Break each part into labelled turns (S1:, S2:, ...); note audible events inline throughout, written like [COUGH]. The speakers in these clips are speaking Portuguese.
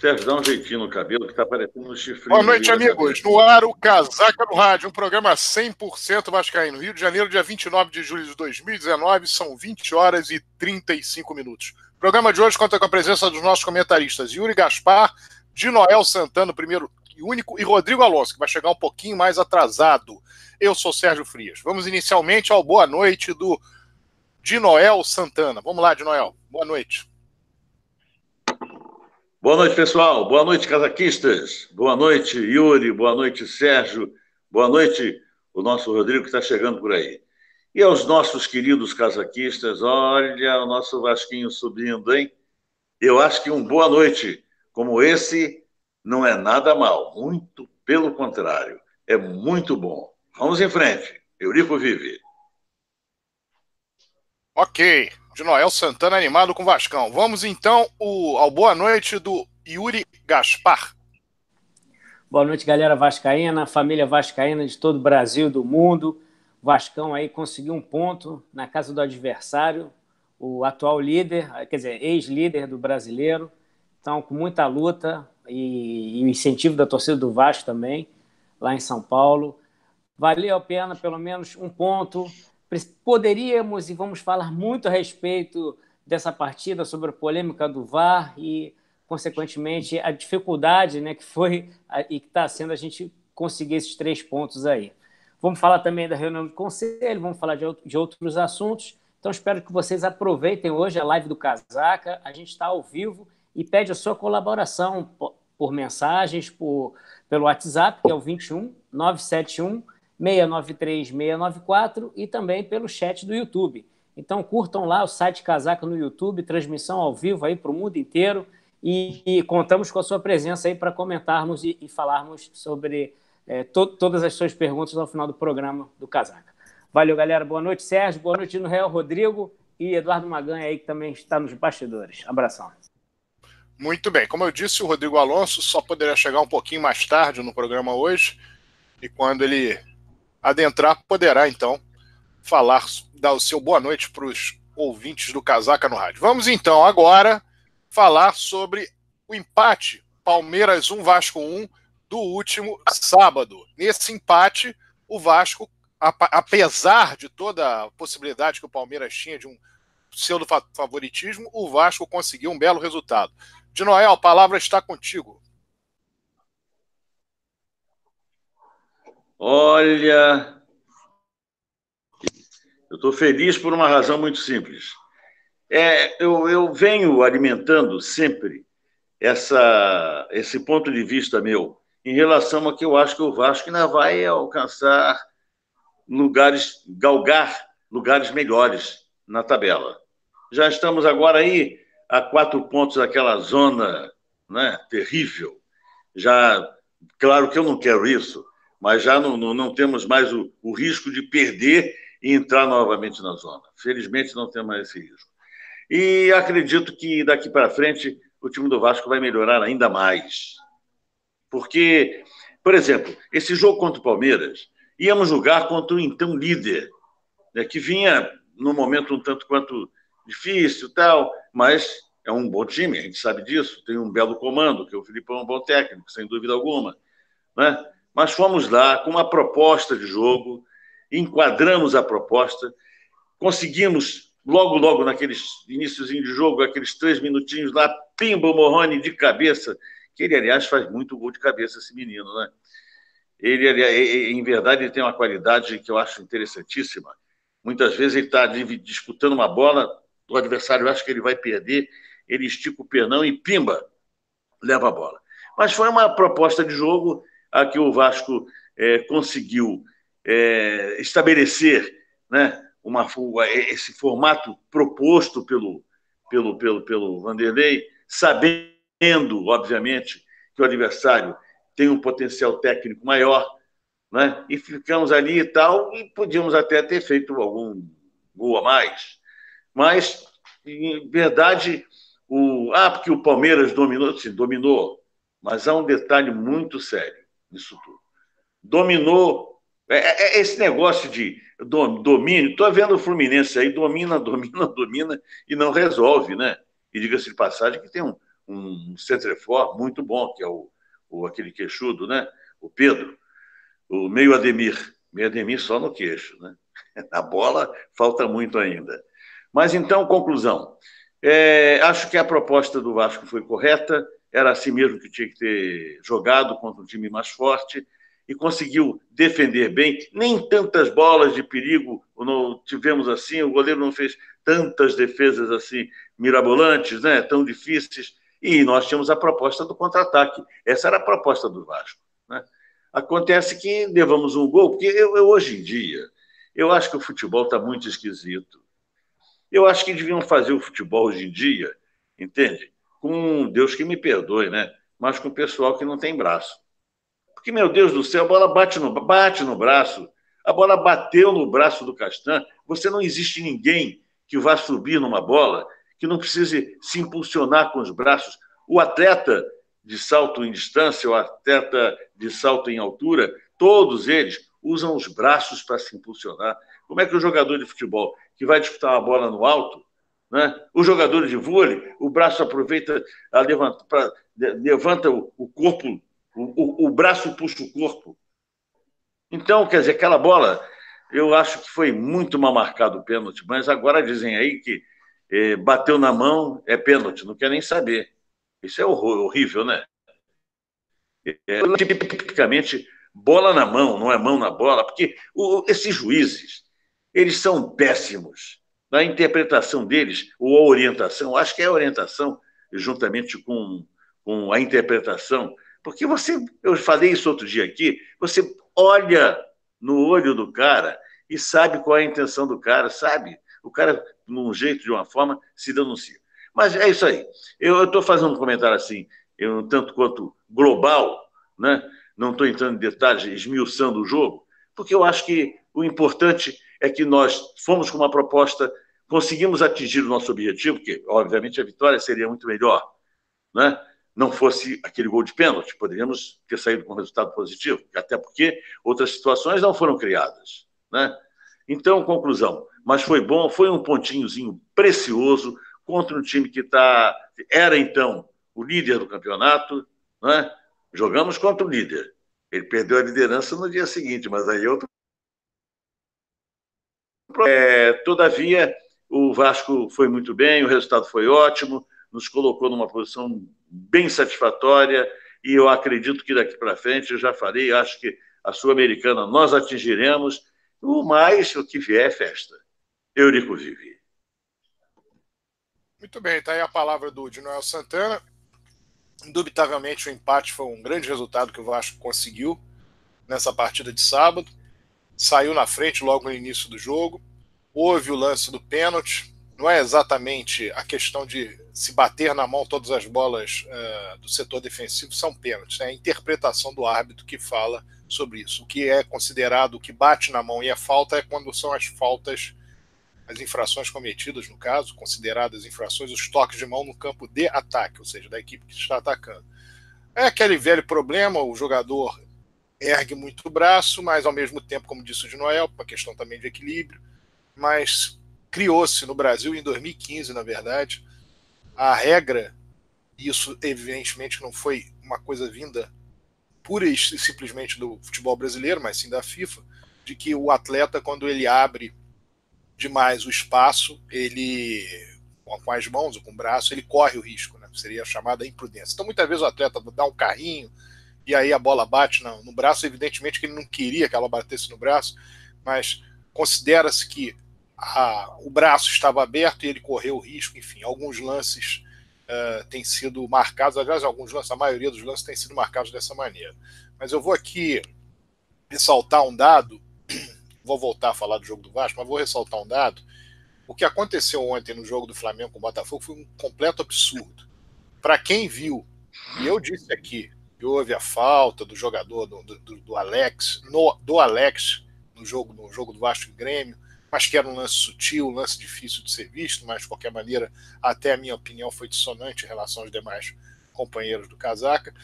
S1: Sérgio, dá um jeitinho no cabelo que tá parecendo um chifrinho.
S2: Boa noite, amigos. No ar, o Casaca no Rádio, um programa 100% vascaíno. Rio de Janeiro, dia 29 de julho de 2019, são 20 horas e 35 minutos. O programa de hoje conta com a presença dos nossos comentaristas Yuri Gaspar, de Noel Santana, primeiro e único, e Rodrigo Alonso, que vai chegar um pouquinho mais atrasado. Eu sou Sérgio Frias. Vamos inicialmente ao boa noite do de Noel Santana. Vamos lá, de Noel. Boa noite.
S1: Boa noite, pessoal. Boa noite, casaquistas. Boa noite, Yuri. Boa noite, Sérgio. Boa noite, o nosso Rodrigo que está chegando por aí. E aos nossos queridos casaquistas, olha o nosso Vasquinho subindo, hein? Eu acho que um boa noite como esse não é nada mal, muito pelo contrário, é muito bom. Vamos em frente. Eurico vive.
S2: Ok de Noel Santana animado com Vascão. Vamos então o, ao boa noite do Yuri Gaspar.
S3: Boa noite, galera vascaína, família vascaína de todo o Brasil, do mundo. Vascão aí conseguiu um ponto na casa do adversário, o atual líder, quer dizer, ex-líder do brasileiro. Então, com muita luta e, e o incentivo da torcida do Vasco também, lá em São Paulo. Valeu a pena pelo menos um ponto Poderíamos e vamos falar muito a respeito dessa partida, sobre a polêmica do VAR e, consequentemente, a dificuldade né, que foi e que está sendo a gente conseguir esses três pontos aí. Vamos falar também da reunião do conselho, vamos falar de, outros assuntos. Então, espero que vocês aproveitem hoje a live do Casaca. A gente está ao vivo e pede a sua colaboração por, por mensagens, por, pelo WhatsApp, que é o 21 971 693 694 e também pelo chat do YouTube. Então curtam lá o site Casaca no YouTube, transmissão ao vivo aí para o mundo inteiro e, e, contamos com a sua presença aí para comentarmos e, e, falarmos sobre é, to, todas as suas perguntas ao final do programa do Casaca. Valeu, galera. Boa noite, Sérgio. Boa noite no Real Rodrigo e Eduardo Maganha aí que também está nos bastidores. Abração.
S2: Muito bem. Como eu disse, o Rodrigo Alonso só poderia chegar um pouquinho mais tarde no programa hoje. E quando ele adentrar, poderá então falar, dar o seu boa noite para os ouvintes do Casaca no Rádio. Vamos então agora falar sobre o empate Palmeiras 1 Vasco 1 do último sábado. Nesse empate, o Vasco, apesar de toda a possibilidade que o Palmeiras tinha de um pseudo favoritismo, o Vasco conseguiu um belo resultado. De Noel, a palavra está contigo.
S1: Olha, eu estou feliz por uma razão muito simples. É, eu, eu venho alimentando sempre essa, esse ponto de vista meu em relação a que eu acho que o Vasco ainda vai alcançar lugares, galgar lugares melhores na tabela. Já estamos agora aí a quatro pontos daquela zona né, terrível. Já, claro que eu não quero isso, mas já não, não, não temos mais o, o, risco de perder e entrar novamente na zona. Felizmente não temos mais esse risco. E acredito que daqui para frente o time do Vasco vai melhorar ainda mais. Porque, por exemplo, esse jogo contra o Palmeiras, íamos jogar contra o então líder, né, que vinha num momento um tanto quanto difícil tal, mas é um bom time, a gente sabe disso, tem um belo comando, que o Felipe é um bom técnico, sem dúvida alguma. Né? Mas fomos lá com uma proposta de jogo, enquadramos a proposta, conseguimos logo, logo naqueles iníciozinho de jogo, aqueles três minutinhos lá, pimba o Morrone de cabeça, que ele, aliás, faz muito gol de cabeça, esse menino, né? Ele, ele, em verdade, ele tem uma qualidade que eu acho interessantíssima. Muitas vezes ele está disputando uma bola, o adversário acha que ele vai perder, ele estica o pernão e pimba, leva a bola. Mas foi uma proposta de jogo a que o Vasco é, conseguiu é, estabelecer né, uma, esse formato proposto pelo, pelo, pelo, pelo Vanderlei, sabendo, obviamente, que o adversário tem um potencial técnico maior, né? e ficamos ali e tal, e podíamos até ter feito algum gol a mais. Mas, em verdade, o... ah, porque o Palmeiras dominou, sim, dominou, mas há um detalhe muito sério isso tudo. Dominou. É, é, é esse negócio de domínio. Estou vendo o Fluminense aí, domina, [LAUGHS] domina, domina e não resolve, né? E diga-se de passagem que tem um, um centrefor muito bom, que é o, o aquele queixudo, né? O Pedro, o meio Ademir, meio Ademir só no queixo, né? [LAUGHS] Na bola falta muito ainda. Mas então, conclusão. É, acho que a proposta do Vasco foi correta, era assim mesmo que tinha que ter jogado contra um time mais forte e conseguiu defender bem. Nem tantas bolas de perigo não tivemos assim, o goleiro não fez tantas defesas assim mirabolantes, né, tão difíceis, e nós tínhamos a proposta do contra-ataque. Essa era a proposta do Vasco. Né? Acontece que levamos um gol, porque eu, eu hoje em dia, eu acho que o futebol está muito esquisito. Eu acho que deviam fazer o futebol hoje em dia, entende? Com Deus que me perdoe, né? Mas com o pessoal que não tem braço. Porque, meu Deus do céu, a bola bate no, bate no braço. A bola bateu no braço do Castan. Você não existe ninguém que vá subir numa bola que não precise se impulsionar com os braços. O atleta de salto em distância, o atleta de salto em altura, todos eles usam os braços para se impulsionar. Como é que o jogador de futebol que vai disputar uma bola no alto, né? o jogador de vôlei, o braço aproveita, a levanta, pra, levanta o, o corpo, o, o, o braço puxa o corpo. Então, quer dizer, aquela bola, eu acho que foi muito mal marcado o pênalti, mas agora dizem aí que é, bateu na mão, é pênalti, não quer nem saber. Isso é horrível, né? É, tipicamente, bola na mão, não é mão na bola, porque o, esses juízes, eles são péssimos. Na interpretação deles, ou a orientação, acho que é a orientação, juntamente com, com a interpretação, porque você, eu falei isso outro dia aqui, você olha no olho do cara e sabe qual é a intenção do cara, sabe? O cara, de um jeito, de uma forma, se denuncia. Mas é isso aí. Eu estou fazendo um comentário assim, eu, tanto quanto global, né? não estou entrando em detalhes, esmiuçando o jogo, porque eu acho que o importante é que nós fomos com uma proposta, conseguimos atingir o nosso objetivo, que, obviamente, a vitória seria muito melhor, né? não fosse aquele gol de pênalti, poderíamos ter saído com um resultado positivo, até porque outras situações não foram criadas. Né? Então, conclusão, mas foi bom, foi um pontinhozinho precioso contra um time que tá, era então o líder do campeonato, né? jogamos contra o líder. Ele perdeu a liderança no dia seguinte, mas aí outro. É, todavia, o Vasco foi muito bem, o resultado foi ótimo, nos colocou numa posição bem satisfatória e eu acredito que daqui para frente, eu já falei, acho que a Sul-Americana nós atingiremos, o mais o que vier é festa. Eurico Vivi.
S2: Muito bem, está aí a palavra do de Noel Santana. Indubitavelmente o empate foi um grande resultado que o Vasco conseguiu nessa partida de sábado. Saiu na frente logo no início do jogo. Houve o lance do pênalti. Não é exatamente a questão de se bater na mão todas as bolas uh, do setor defensivo são pênaltis. É a interpretação do árbitro que fala sobre isso. O que é considerado, o que bate na mão e é falta é quando são as faltas as infrações cometidas, no caso, consideradas infrações, os toques de mão no campo de ataque, ou seja, da equipe que está atacando. É aquele velho problema, o jogador ergue muito o braço, mas ao mesmo tempo, como disse o de Noel, uma questão também de equilíbrio, mas criou-se no Brasil em 2015, na verdade, a regra, isso evidentemente não foi uma coisa vinda pura e simplesmente do futebol brasileiro, mas sim da FIFA, de que o atleta, quando ele abre demais o espaço, ele com as mãos ou com o braço, ele corre o risco, né? Seria a chamada imprudência. Então, muitas vezes o atleta dá um carrinho e aí a bola bate no, no braço, evidentemente que ele não queria que ela batesse no braço, mas considera-se que a, o braço estava aberto e ele correu o risco, enfim, alguns lances uh, têm sido marcados, aliás, alguns lances, a maioria dos lances têm sido marcados dessa maneira. Mas eu vou aqui ressaltar um dado [CLEARS THROAT] vou voltar a falar do jogo do Vasco, mas vou ressaltar um dado. O que aconteceu ontem no jogo do Flamengo com o Botafogo foi um completo absurdo. Para quem viu, e eu disse aqui, houve a falta do jogador do, do, do Alex, no, do Alex no jogo, no jogo do Vasco e Grêmio, mas que era um lance sutil, um lance difícil de ser visto, mas de qualquer maneira, até a minha opinião foi dissonante em relação aos demais companheiros do Casaca.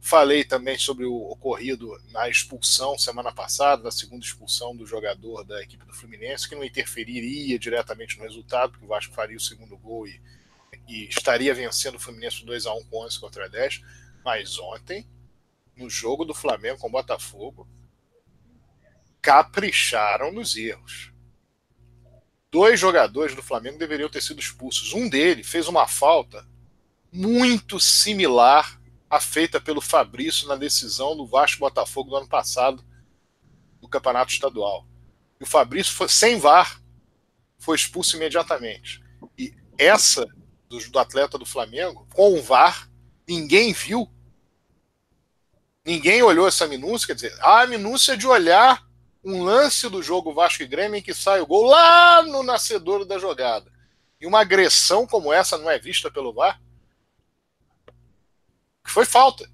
S2: Falei também sobre o ocorrido na expulsão semana passada, da segunda expulsão do jogador da equipe do Fluminense, que não interferiria diretamente no resultado, porque o Vasco faria o segundo gol e e estaria vencendo o Fluminense 2 a 1 com 11 contra 10. Mas ontem, no jogo do Flamengo com o Botafogo, capricharam nos erros. Dois jogadores do Flamengo deveriam ter sido expulsos. Um deles fez uma falta muito similar à feita pelo Fabrício na decisão do Vasco Botafogo do ano passado do Campeonato Estadual. E o Fabrício, foi, sem VAR, foi expulso imediatamente. E essa do, do atleta do Flamengo, com o VAR, ninguém viu. Ninguém olhou essa minúcia, quer dizer, a minúcia de olhar um lance do jogo Vasco e Grêmio em que sai o gol lá no nascedouro da jogada. E uma agressão como essa não é vista pelo VAR? Que foi falta.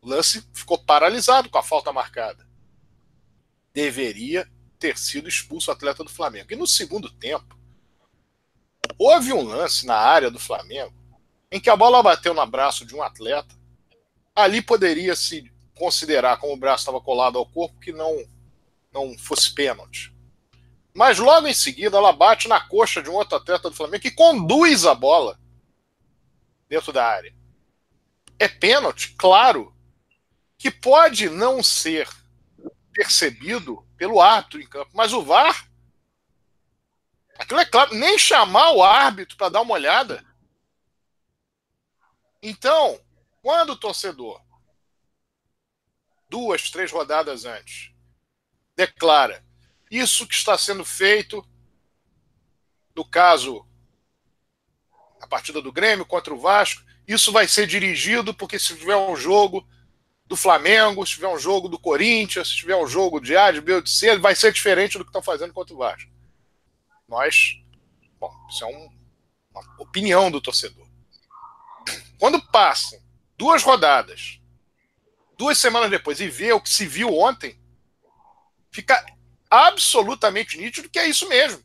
S2: O lance ficou paralisado com a falta marcada. Deveria ter sido expulso o atleta do Flamengo. E no segundo tempo, houve um lance na área do Flamengo em que a bola bateu no braço de um atleta. Ali poderia se considerar, como o braço estava colado ao corpo, que não, não fosse pênalti. Mas logo em seguida ela bate na coxa de um outro atleta do Flamengo que conduz a bola dentro da área. É pênalti, claro, que pode não ser percebido pelo árbitro em campo, mas o VAR Aquilo é claro, nem chamar o árbitro para dar uma olhada. Então, quando o torcedor, duas, três rodadas antes, declara isso que está sendo feito, no caso, a partida do Grêmio contra o Vasco, isso vai ser dirigido porque se tiver um jogo do Flamengo, se tiver um jogo do Corinthians, se tiver um jogo de A, de B ou de C, vai ser diferente do que estão fazendo contra o Vasco. Nós, bom, isso é um, uma opinião do torcedor. Quando passam duas rodadas, duas semanas depois, e vê o que se viu ontem, fica absolutamente nítido que é isso mesmo.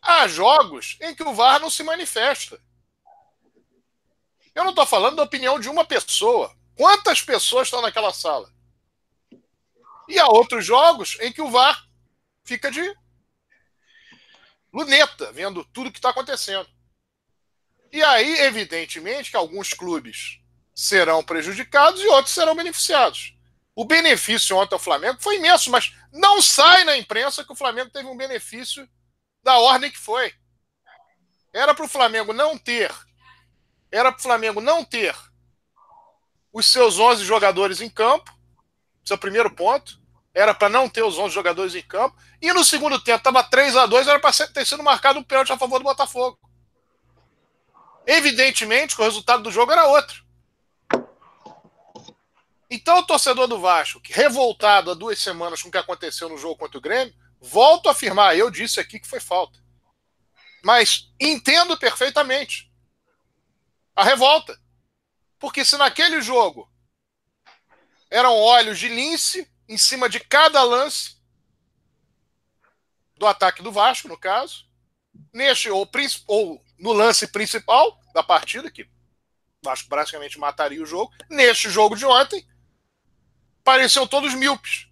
S2: Há jogos em que o VAR não se manifesta. Eu não estou falando da opinião de uma pessoa. Quantas pessoas estão naquela sala? E há outros jogos em que o VAR fica de luneta, vendo tudo que está acontecendo. E aí, evidentemente, que alguns clubes serão prejudicados e outros serão beneficiados. O benefício ontem ao Flamengo foi imenso, mas não sai na imprensa que o Flamengo teve um benefício da ordem que foi. Era para o Flamengo não ter, era para o Flamengo não ter os seus 11 jogadores em campo, esse é primeiro ponto era para não ter os 11 jogadores em campo. E no segundo tempo estava 3 a 2 era para ter sido marcado um pênalti a favor do Botafogo. Evidentemente que o resultado do jogo era outro. Então o torcedor do Vasco, revoltado há duas semanas com o que aconteceu no jogo contra o Grêmio, volto a afirmar, eu disse aqui que foi falta. Mas entendo perfeitamente a revolta. Porque se naquele jogo eram olhos de lince, em cima de cada lance do ataque do Vasco, no caso, neste ou, ou no lance principal da partida, que Vasco praticamente mataria o jogo, neste jogo de ontem, pareciam todos míopes.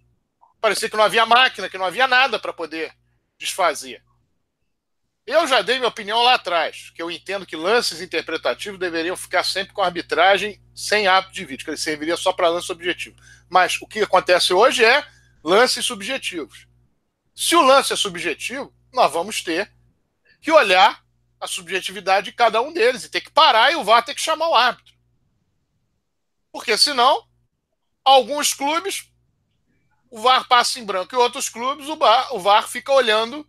S2: Parecia que não havia máquina, que não havia nada para poder desfazer. Eu já dei minha opinião lá atrás, que eu entendo que lances interpretativos deveriam ficar sempre com arbitragem sem ato de vídeo, que ele serviria só para lance objetivo. Mas o que acontece hoje é lances subjetivos. Se o lance é subjetivo, nós vamos ter que olhar a subjetividade de cada um deles e ter que parar e o VAR ter que chamar o árbitro. Porque senão, alguns clubes, o VAR passa em branco e outros clubes, o VAR, o VAR fica olhando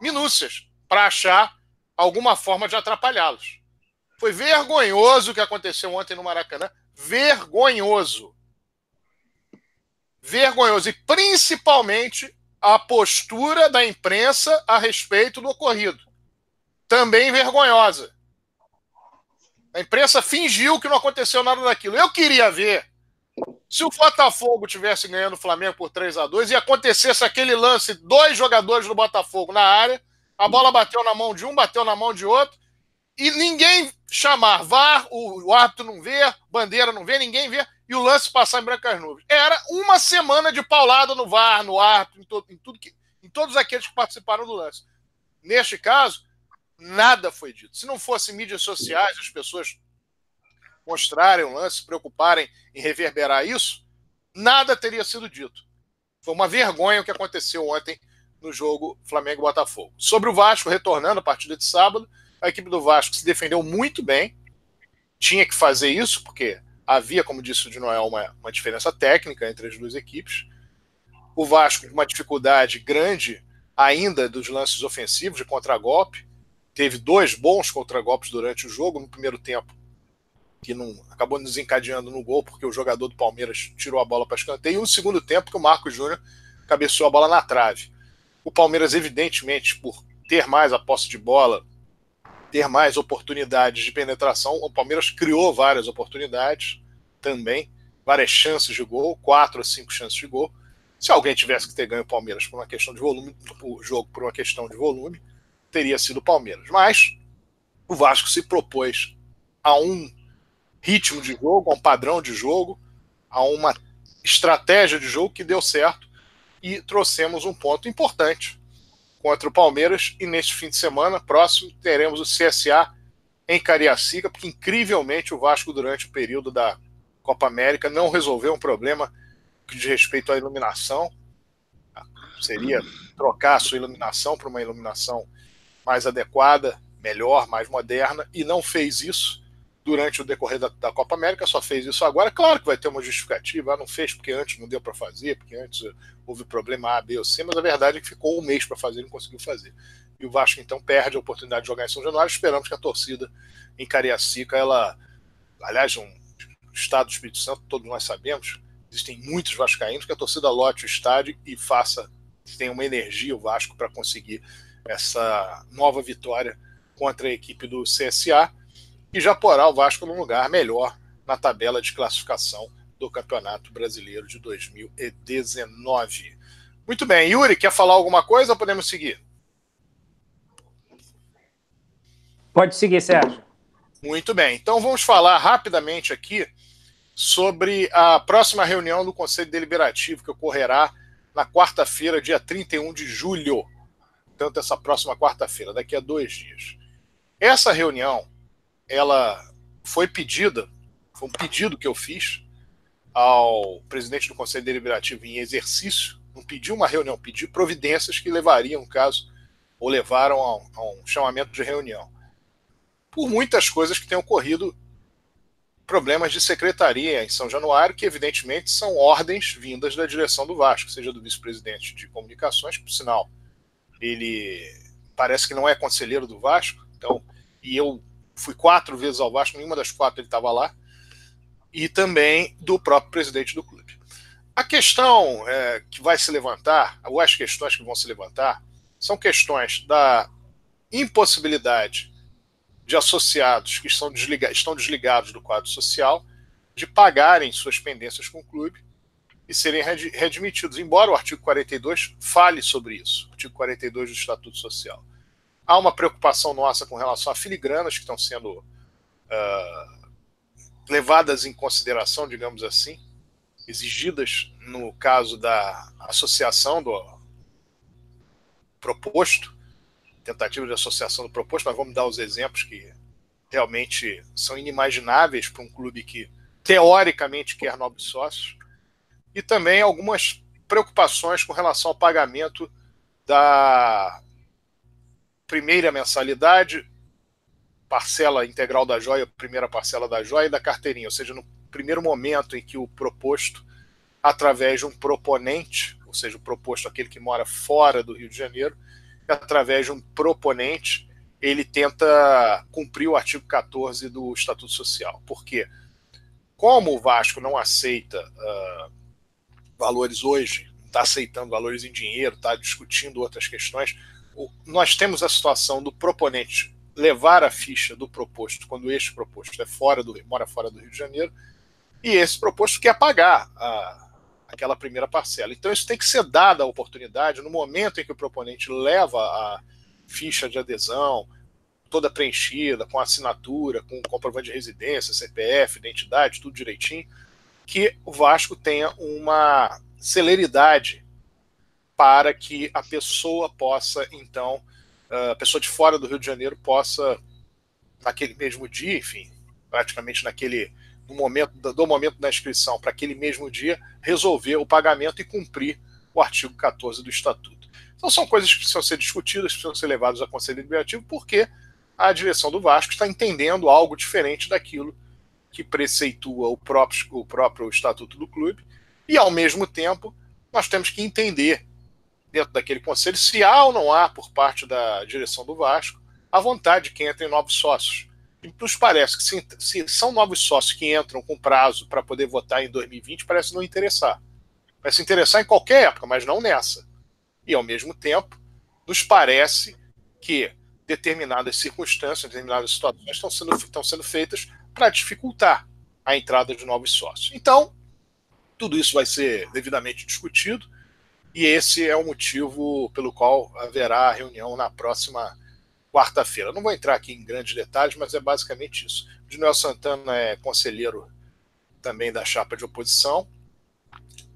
S2: minúcias para achar alguma forma de atrapalhá-los. Foi vergonhoso o que aconteceu ontem no Maracanã. Vergonhoso. Vergonhoso. E principalmente a postura da imprensa a respeito do ocorrido. Também vergonhosa. A imprensa fingiu que não aconteceu nada daquilo. Eu queria ver se o Botafogo tivesse ganhando o Flamengo por 3 a 2 e acontecesse aquele lance, dois jogadores do Botafogo na área, a bola bateu na mão de um, bateu na mão de outro, e ninguém chamar VAR, o, árbitro não vê, bandeira não vê, ninguém vê, e o lance passar em brancas nuvens. Era uma semana de paulada no VAR, no árbitro, em, em, tudo que, em todos aqueles que participaram do lance. Neste caso, Nada foi dito. Se não fosse mídias sociais, as pessoas mostrarem o lance, se preocuparem em reverberar isso, nada teria sido dito. Foi uma vergonha o que aconteceu ontem no jogo Flamengo-Botafogo. Sobre o Vasco, retornando a partida de sábado, a equipe do Vasco se defendeu muito bem, tinha que fazer isso, porque havia, como disse o de Noel, uma, uma diferença técnica entre as duas equipes. O Vasco uma dificuldade grande ainda dos lances ofensivos de contragolpe. Teve dois bons contragolpes durante o jogo. No primeiro tempo, que não acabou desencadeando no gol, porque o jogador do Palmeiras tirou a bola para escanteio. E no segundo tempo, que o Marcos Júnior cabeceou a bola na trave. O Palmeiras, evidentemente, por ter mais a posse de bola, ter mais oportunidades de penetração, o Palmeiras criou várias oportunidades também, várias chances de gol, quatro a cinco chances de gol. Se alguém tivesse que ter ganho o Palmeiras por uma questão de volume, o jogo por uma questão de volume, teria sido o Palmeiras. Mas o Vasco se propôs a um ritmo de jogo, a um padrão de jogo, a uma estratégia de jogo que deu certo e trouxemos um ponto importante contra o Palmeiras. E neste fim de semana próximo teremos o CSA em Cariacica, porque incrivelmente o Vasco, durante o período da Copa América, não resolveu um problema que respeito à iluminação. Seria trocar a sua iluminação para uma iluminação mais adequada, melhor, mais moderna, e não fez isso durante o decorrer da, da, Copa América, só fez isso agora. Claro que vai ter uma justificativa, ah, não fez porque antes não deu para fazer, porque antes houve problema A, B ou C, mas a verdade é que ficou um mês para fazer e não conseguiu fazer. E o Vasco então perde a oportunidade de jogar em São Januário. Esperamos que a torcida em Cariacica, ela, aliás, um estado do Espírito Santo, todos nós sabemos, existem muitos vascaínos, que a torcida lote o estádio e faça, tenha uma energia o Vasco para conseguir essa nova vitória contra a equipe do CSA e já porá o Vasco num lugar melhor na tabela de classificação do Campeonato Brasileiro de 2019. Muito bem, Yuri, quer falar alguma coisa ou podemos seguir?
S3: Pode seguir, Sérgio.
S2: Muito bem, então vamos falar rapidamente aqui sobre a próxima reunião do Conselho Deliberativo que ocorrerá na quarta-feira, dia 31 de julho. Portanto, essa próxima quarta-feira, daqui a dois dias. Essa reunião, ela foi pedida, foi um pedido que eu fiz ao presidente do Conselho Deliberativo em exercício, não pediu uma reunião, pediu providências que levariam, caso, ou levaram a um, a um chamamento de reunião. Por muitas coisas que têm ocorrido problemas de secretaria em São Januário, que evidentemente são ordens vindas da direção do Vasco, seja do vice-presidente de comunicações, por sinal, ele parece que não é conselheiro do Vasco, então, e eu fui quatro vezes ao Vasco, nenhuma das quatro ele estava lá, e também do próprio presidente do clube. A questão é, que vai se levantar, ou as questões que vão se levantar, são questões da impossibilidade de associados que estão, desliga estão desligados do quadro social de pagarem suas pendências com o clube e serem readmitidos, embora o artigo 42 fale sobre isso, artigo 42 do Estatuto Social. Há uma preocupação nossa com relação a filigranas que estão sendo uh, levadas em consideração, digamos assim, exigidas no caso da associação do proposto, tentativa de associação do proposto, mas vamos dar os exemplos que realmente são inimagináveis para um clube que teoricamente quer novos sócios, e também algumas preocupações com relação ao pagamento da primeira mensalidade, parcela integral da joia, primeira parcela da joia e da carteirinha, ou seja, no primeiro momento em que o proposto, através de um proponente, ou seja, o proposto aquele que mora fora do Rio de Janeiro, através de um proponente, ele tenta cumprir o artigo 14 do Estatuto Social. Por quê? Como o Vasco não aceita uh, valores hoje, está aceitando valores em dinheiro, está discutindo outras questões, nós temos a situação do proponente levar a ficha do proposto quando este proposto é fora do mora fora do Rio de Janeiro e esse proposto quer pagar a, aquela primeira parcela. Então, isso tem que ser dada a oportunidade no momento em que o proponente leva a ficha de adesão, toda preenchida, com assinatura, com comprovante de residência, CPF, identidade, tudo direitinho, que o Vasco tenha uma celeridade para que a pessoa possa, então, a pessoa de fora do Rio de Janeiro possa, naquele mesmo dia, enfim, praticamente naquele no momento do momento da inscrição para aquele mesmo dia, resolver o pagamento e cumprir o artigo 14 do Estatuto. Então são coisas que precisam ser discutidas, precisam ser levadas ao Conselho Deliberativo, porque a direção do Vasco está entendendo algo diferente daquilo que preceitua o próprio, o próprio Estatuto do clube, e ao mesmo tempo nós temos que entender dentro daquele conselho se há ou não há, por parte da direção do Vasco, a vontade de quem entra em novos sócios. E nos parece que se, se são novos sócios que entram com prazo para poder votar em 2020, parece não interessar. Parece interessar em qualquer época, mas não nessa. E ao mesmo tempo, nos parece que determinadas circunstâncias, determinadas situações estão sendo, estão sendo feitas para dificultar a entrada de novos sócios. Então, tudo isso vai ser devidamente discutido e esse é o motivo pelo qual haverá a reunião na próxima quarta-feira. Não vou entrar aqui em grandes detalhes, mas é basicamente isso. O Noel Santana é conselheiro também da chapa de oposição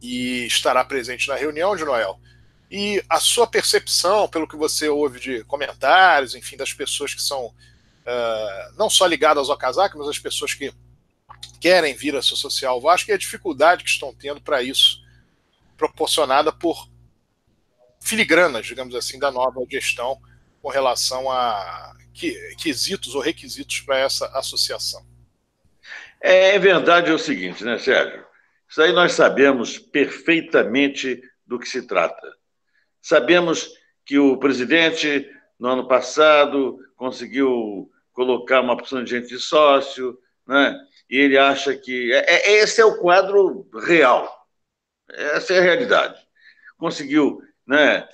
S2: e estará presente na reunião, de Noel. E a sua percepção, pelo que você ouve de comentários, enfim, das pessoas que são uh, não só ligadas ao casaco, mas as pessoas que querem vir a se associar ao Vasco e a dificuldade que estão tendo para isso proporcionada por filigranas, digamos assim, da nova gestão com relação a quesitos ou requisitos para essa associação.
S1: É, é verdade é o seguinte, né, Sérgio? Isso aí nós sabemos perfeitamente do que se trata. Sabemos que o presidente, no ano passado, conseguiu colocar uma opção de gente de sócio, né? e ele acha que. É, é, esse é o quadro real. Essa é a realidade. Conseguiu, né,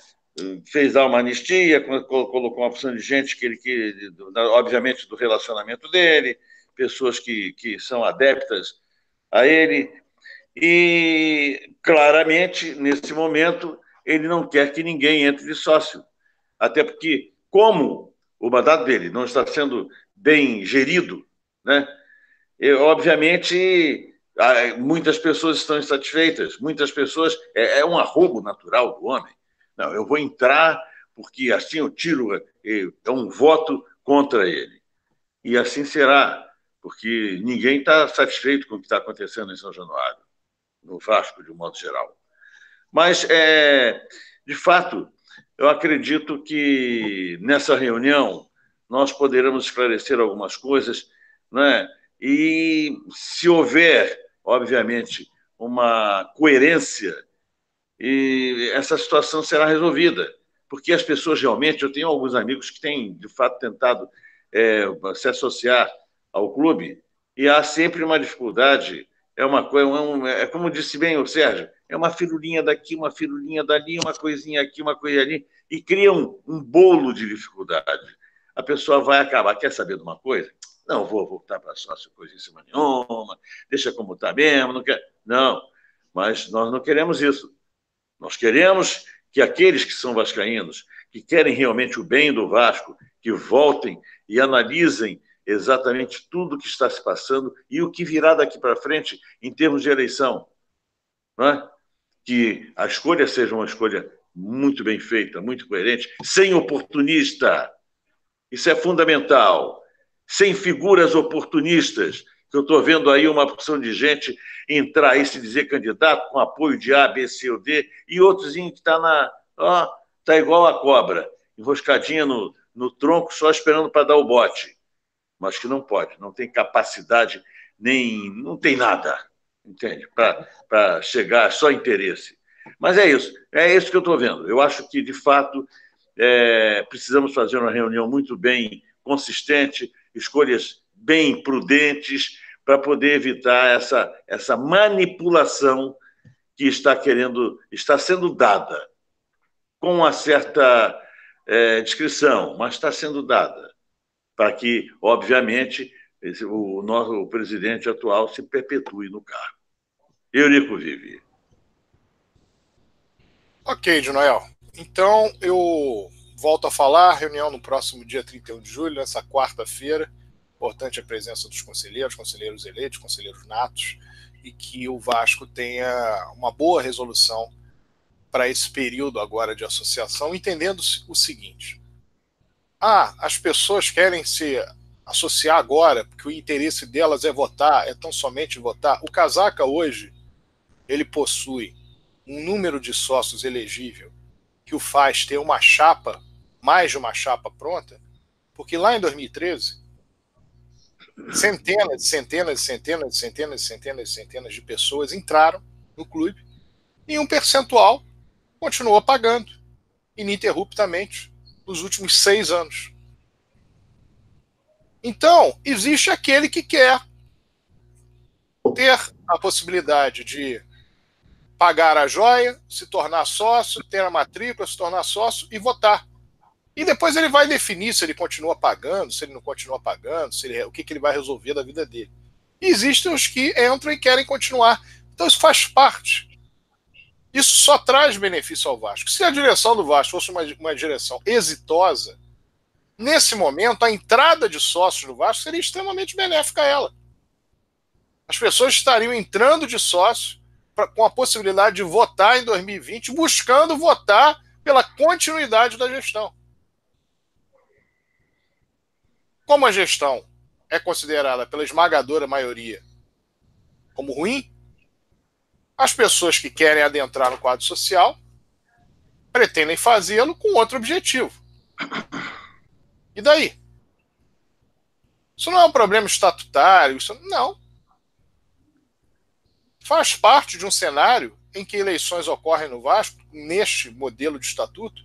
S1: fez dar uma anistia, colocou uma opção de gente que ele, que, obviamente, do relacionamento dele, pessoas que, que são adeptas a ele, e claramente, nesse momento, ele não quer que ninguém entre de sócio. Até porque, como o mandato dele não está sendo bem gerido, né, obviamente muitas pessoas estão insatisfeitas, muitas pessoas. É, é, um arrobo natural do homem. Não, eu vou entrar porque assim eu tiro. É um voto contra ele. E assim será, porque ninguém está satisfeito com o que está acontecendo em São Januário, no Vasco, de um modo geral. Mas, é, de fato, eu acredito que nessa reunião nós poderemos esclarecer algumas coisas, né? E se houver obviamente, uma coerência essa situação será resolvida. Porque as pessoas realmente, eu tenho alguns amigos que têm, de fato, tentado é, se associar ao clube e há sempre uma dificuldade. É uma coisa, é, é como disse bem o Sérgio, é uma firulinha daqui, uma firulinha dali, uma coisinha aqui, uma coisa ali, e cria um, um bolo de dificuldade. A pessoa vai acabar. Quer saber de uma coisa? Não vou voltar para sócio coisíssima nenhuma, deixa como está mesmo, não quer. Não, mas nós não queremos isso. Nós queremos que aqueles que são vascaínos, que querem realmente o bem do Vasco, que voltem e analisem exatamente tudo o que está se passando e o que virá daqui para frente em termos de eleição. É? Que a escolha seja uma escolha muito bem feita, muito coerente, sem oportunista. Isso é fundamental sem figuras oportunistas, que eu estou vendo aí uma porção de gente entrar e se dizer candidato com apoio de A, B, C ou D, e outros que está na. Ó, está igual a cobra, enroscadinha no, no tronco, só esperando para dar o bote. Mas que não pode, não tem capacidade, nem. não tem nada, entende? Para chegar, só interesse. Mas é isso, é isso que eu estou vendo. Eu acho que, de fato, é, precisamos fazer uma reunião muito bem consistente, escolhas bem prudentes para poder evitar essa, essa manipulação que está querendo, está sendo dada com uma certa é, descrição, mas está sendo dada para que, obviamente, esse, o nosso o presidente atual se perpetue no cargo. Eurico Vive.
S2: Ok, Noel. Então, eu volto a falar, reunião no próximo dia 31 de julho, nessa quarta-feira. Importante a presença dos conselheiros, conselheiros eleitos, conselheiros natos, e que o Vasco tenha uma boa resolução para esse período agora de associação, entendendo o seguinte: ah, as pessoas querem se associar agora, porque o interesse delas é votar, é tão somente votar. O Casaca hoje, ele possui um número de sócios elegível que o faz ter uma chapa, mais de uma chapa pronta, porque lá em 2013, centenas, centenas, centenas, centenas, centenas, centenas de pessoas entraram no clube e um percentual continuou pagando ininterruptamente nos últimos seis anos. Então, existe aquele que quer ter a possibilidade de pagar a joia, se tornar sócio, ter a matrícula, se tornar sócio e votar. E depois ele vai definir se ele continua pagando, se ele não continua pagando, se ele, o que, que ele vai resolver da vida dele. E existem os que entram e querem continuar. Então isso faz parte. Isso só traz benefício ao Vasco. Se a direção do Vasco fosse uma, uma direção exitosa, nesse momento, a entrada de sócios no Vasco seria extremamente benéfica a ela. As pessoas estariam entrando de sócio pra, com a possibilidade de votar em 2020, buscando votar pela continuidade da gestão. Como a gestão é considerada pela esmagadora maioria como ruim, as pessoas que querem adentrar no quadro social pretendem fazê-lo com outro objetivo. E daí? Isso não é um problema estatutário, isso não. Faz parte de um cenário em que eleições ocorrem no Vasco, neste modelo de estatuto,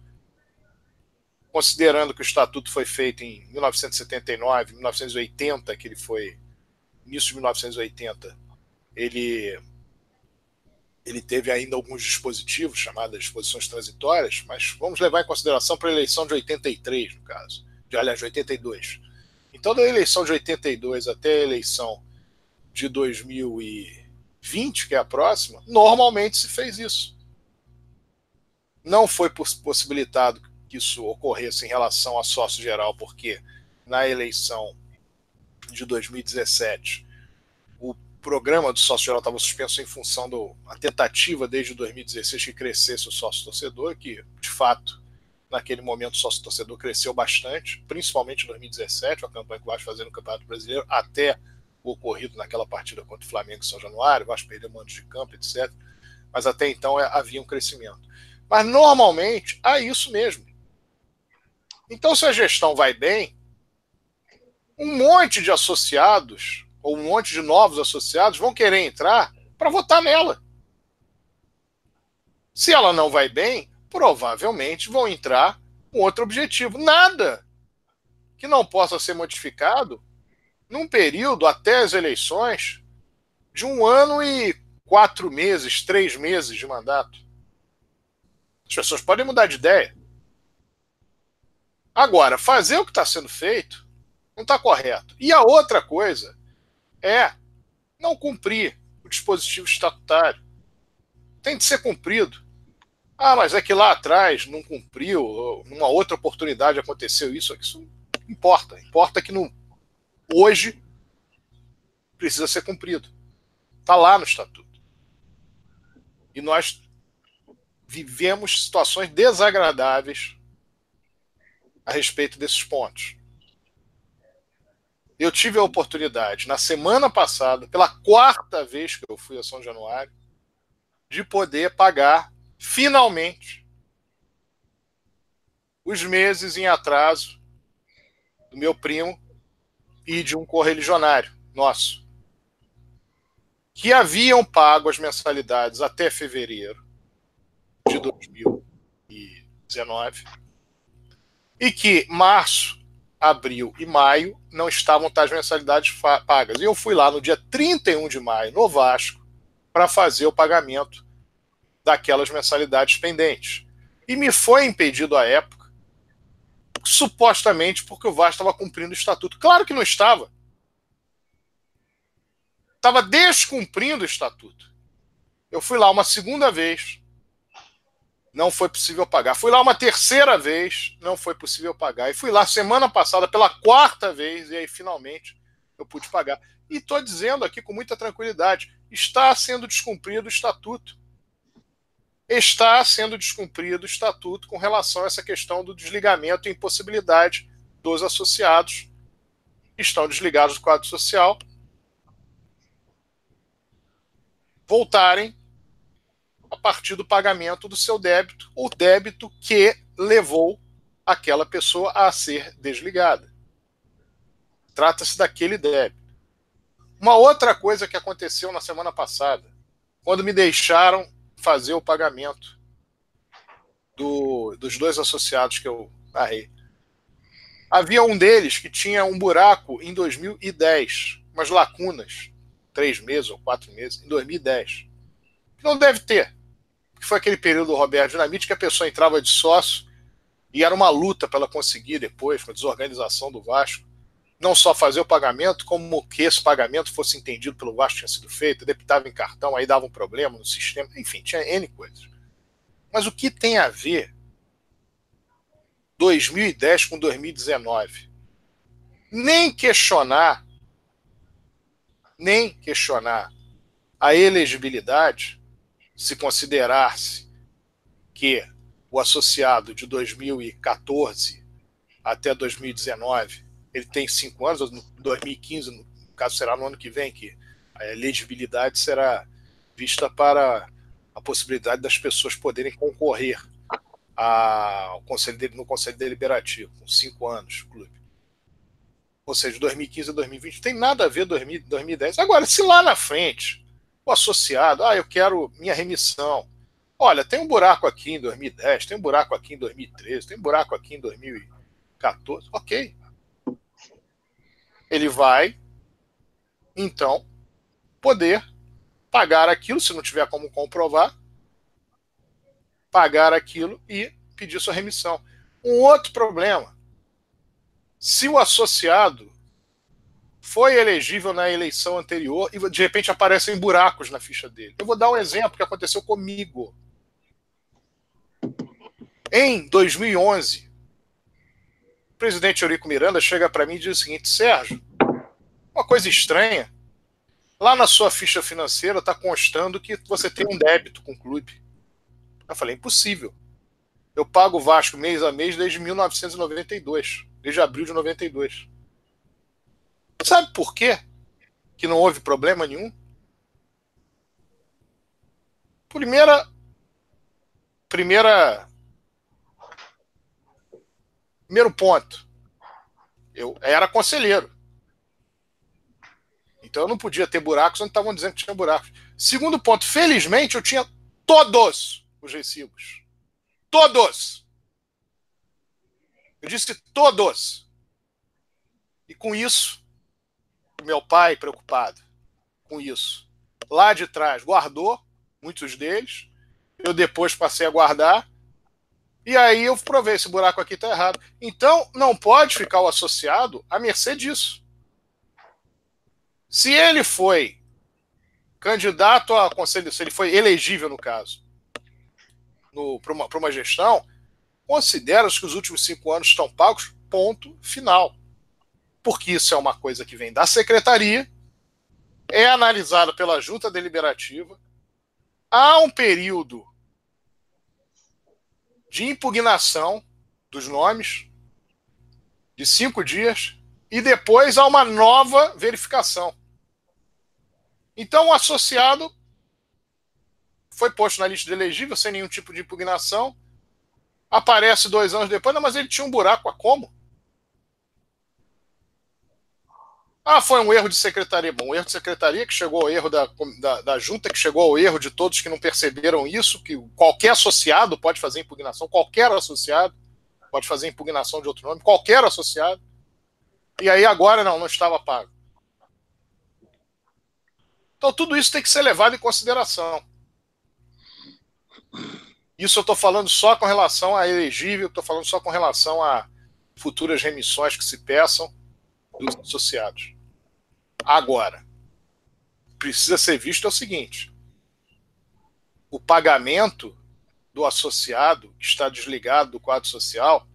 S2: considerando que o estatuto foi feito em 1979, 1980, que ele foi início de 1980, ele ele teve ainda alguns dispositivos chamados disposições transitórias, mas vamos levar em consideração para a eleição de 83, no caso, de aliás, de 82. Então, da eleição de 82 até a eleição de 2020, que é a próxima, normalmente se fez isso. Não foi possibilitado que isso ocorresse em relação a sócio geral, porque na eleição de 2017 o programa do sócio geral estava suspenso em função da tentativa desde 2016 que crescesse o sócio torcedor, que de fato naquele momento o sócio torcedor cresceu bastante, principalmente em 2017, a campanha que o Vasco fazia no Campeonato Brasileiro, até o ocorrido naquela partida contra o Flamengo em São Januário, o Vasco perdeu mando de campo, etc. Mas até então é, havia um crescimento. Mas normalmente há isso mesmo. Então, se a gestão vai bem, um monte de associados, ou um monte de novos associados, vão querer entrar para votar nela. Se ela não vai bem, provavelmente vão entrar com outro objetivo. Nada que não possa ser modificado num período até as eleições de um ano e quatro meses, três meses de mandato. As pessoas podem mudar de ideia. Agora, fazer o que está sendo feito não está correto. E a outra coisa é não cumprir o dispositivo estatutário. Tem de ser cumprido. Ah, mas é que lá atrás não cumpriu, numa outra oportunidade aconteceu isso. Isso importa. Importa que no, hoje precisa ser cumprido. Está lá no estatuto. E nós vivemos situações desagradáveis a respeito desses pontos. Eu tive a oportunidade, na semana passada, pela quarta vez que eu fui a São Januário, de poder pagar, finalmente, os meses em atraso do meu primo e de um correligionário nosso, que haviam pago as mensalidades até fevereiro de 2019 e que março, abril e maio não estavam tais mensalidades pagas. E eu fui lá no dia 31 de maio, no Vasco, para fazer o pagamento daquelas mensalidades pendentes. E me foi impedido à época, supostamente porque o Vasco estava cumprindo o estatuto. Claro que não estava. Estava descumprindo o estatuto. Eu fui lá uma segunda vez, não foi possível pagar. Fui lá uma terceira vez, não foi possível pagar. E fui lá semana passada pela quarta vez, e aí finalmente eu pude pagar. E estou dizendo aqui com muita tranquilidade: está sendo descumprido o estatuto. Está sendo descumprido o estatuto com relação a essa questão do desligamento e impossibilidade dos associados estão desligados do quadro social voltarem a partir do pagamento do seu débito, o débito que levou aquela pessoa a ser desligada. Trata-se daquele débito. Uma outra coisa que aconteceu na semana passada, quando me deixaram fazer o pagamento do, dos dois associados que eu barrei. Havia um deles que tinha um buraco em 2010, umas lacunas, três meses ou quatro meses, em 2010. Não deve ter. Que foi aquele período do Roberto Dinamite que a pessoa entrava de sócio e era uma luta para ela conseguir depois, com a desorganização do Vasco, não só fazer o pagamento, como que esse pagamento fosse entendido pelo Vasco tinha sido feito, debitava em cartão, aí dava um problema no sistema, enfim, tinha N coisas. Mas o que tem a ver 2010 com 2019? Nem questionar, nem questionar a elegibilidade, se considerasse que o associado de 2014 até 2019, ele tem cinco anos, 2015, no caso será no ano que vem, que a elegibilidade será vista para a possibilidade das pessoas poderem concorrer ao conselho, no Conselho Deliberativo, com cinco anos, clube. Ou seja, 2015 a 2020 não tem nada a ver 2010. Agora, se lá na frente o associado, ah, eu quero minha remissão, Olha, tem um buraco aqui em 2010, tem um buraco aqui em 2013, tem um buraco aqui em 2014. Ok. Ele vai, então, poder pagar aquilo, se não tiver como comprovar, pagar aquilo e pedir sua remissão. Um outro problema: se o associado foi elegível na eleição anterior e de repente aparecem buracos na ficha dele. Eu vou dar um exemplo que aconteceu comigo. Em 2011, o presidente Eurico Miranda chega para mim e diz o seguinte: Sérgio, uma coisa estranha. Lá na sua ficha financeira está constando que você tem um débito com o clube. Eu falei: impossível. Eu pago o Vasco mês a mês desde 1992, desde abril de 92. Sabe por quê? Que não houve problema nenhum? Primeira, primeira Primeiro ponto, eu era conselheiro. Então eu não podia ter buracos onde estavam dizendo que tinha buracos. Segundo ponto, felizmente eu tinha todos os recibos. Todos. Eu disse todos. E com isso, meu pai preocupado com isso. Lá de trás guardou muitos deles. Eu depois passei a guardar e aí eu provei, esse buraco aqui está errado. Então, não pode ficar o associado à mercê disso. Se ele foi candidato a conselho, se ele foi elegível, no caso, para uma, uma gestão, considera que os últimos cinco anos estão pagos, ponto final. Porque isso é uma coisa que vem da secretaria, é analisado pela junta deliberativa, há um período de impugnação dos nomes de cinco dias e depois há uma nova verificação. Então o associado foi posto na lista de elegível sem nenhum tipo de impugnação. Aparece dois anos depois, não, mas ele tinha um buraco a como? Ah, foi um erro de secretaria. Bom, um erro de secretaria que chegou ao erro da, da, da, junta, que chegou ao erro de todos que não perceberam isso, que qualquer associado pode fazer impugnação, qualquer associado pode fazer impugnação de outro nome, qualquer associado. E aí agora não, não estava pago. Então tudo isso tem que ser levado em consideração. Isso eu estou falando só com relação a elegível, estou falando só com relação a futuras remissões que se peçam dos associados. Agora, precisa ser visto é o seguinte: o pagamento do associado que está desligado do quadro social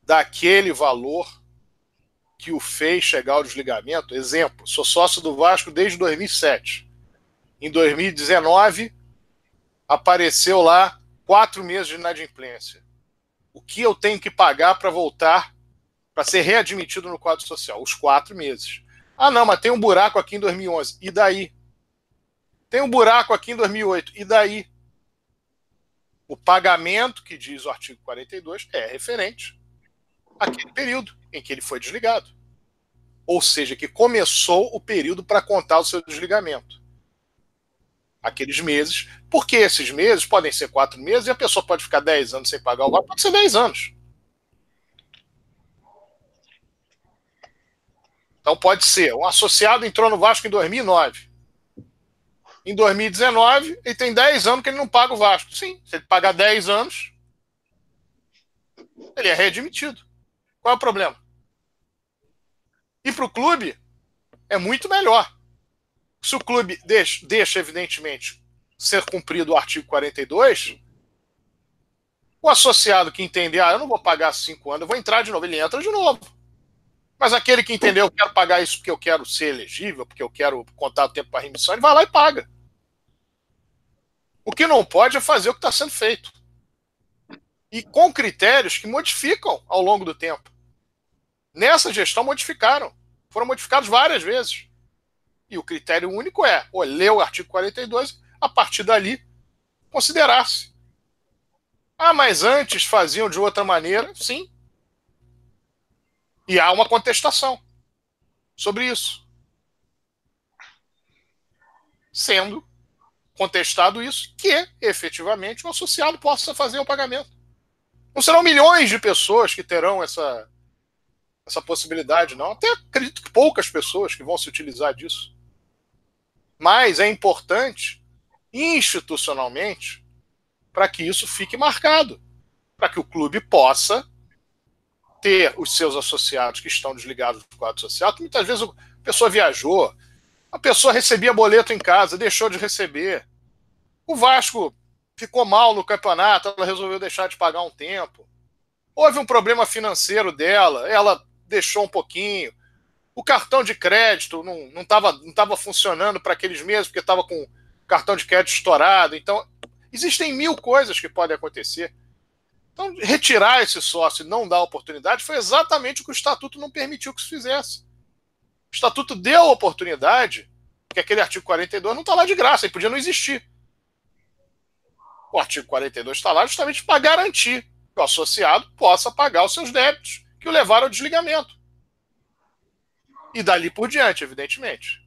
S2: daquele valor que o fez chegar ao desligamento. Exemplo, sou sócio do Vasco desde 2007. Em 2019, apareceu lá quatro meses de inadimplência. O que eu tenho que pagar para voltar para ser readmitido no quadro social? Os quatro meses. Ah, não, mas tem um buraco aqui em 2011. E daí? Tem um buraco aqui em 2008. E daí? O pagamento que diz o artigo 42 é referente àquele período em que ele foi desligado. Ou seja, que começou o período para contar o seu desligamento. Aqueles meses, porque esses meses podem ser quatro meses e a pessoa pode ficar 10 anos sem pagar o valor, pode ser 10 anos. Então pode ser, um associado entrou no Vasco em 2009 em 2019 e tem 10 anos que ele não paga o Vasco. Sim, se ele pagar 10 anos, ele é readmitido. Qual é o problema? E para o clube, é muito melhor. Se o clube deixa, deixa, evidentemente, ser cumprido o artigo 42, o associado que entender, ah, eu não vou pagar 5 anos, eu vou entrar de novo, ele entra de novo. Mas aquele que entendeu, eu quero pagar isso porque eu quero ser elegível, porque eu quero contar o tempo para remissão, ele vai lá e paga. O que não pode é fazer o que está sendo feito. E com critérios que modificam ao longo do tempo. Nessa gestão modificaram. Foram modificados várias vezes. E o critério único é ler o artigo 42, a partir dali, considerar-se. Ah, mas antes faziam de outra maneira? Sim. E há uma contestação sobre isso. Sendo contestado isso, que efetivamente o associado possa fazer o pagamento. Não serão milhões de pessoas que terão essa, essa possibilidade, não. Até acredito que poucas pessoas que vão se utilizar disso. Mas é importante, institucionalmente, para que isso fique marcado. Para que o clube possa ter os seus associados que estão desligados do quadro social, muitas vezes a pessoa viajou, a pessoa recebia boleto em casa, deixou de receber. O Vasco ficou mal no campeonato, ela resolveu deixar de pagar um tempo. Houve um problema financeiro dela, ela deixou um pouquinho. O cartão de crédito não estava não tava funcionando para aqueles meses, porque estava com o cartão de crédito estourado. Então, existem mil coisas que podem acontecer. Então, retirar esse sócio e não dar oportunidade foi exatamente o que o estatuto não permitiu que se fizesse. O estatuto deu a oportunidade, que aquele artigo 42 não está lá de graça, ele podia não existir. O artigo 42 está lá justamente para garantir que o associado possa pagar os seus débitos que o levaram ao desligamento. E dali por diante, evidentemente.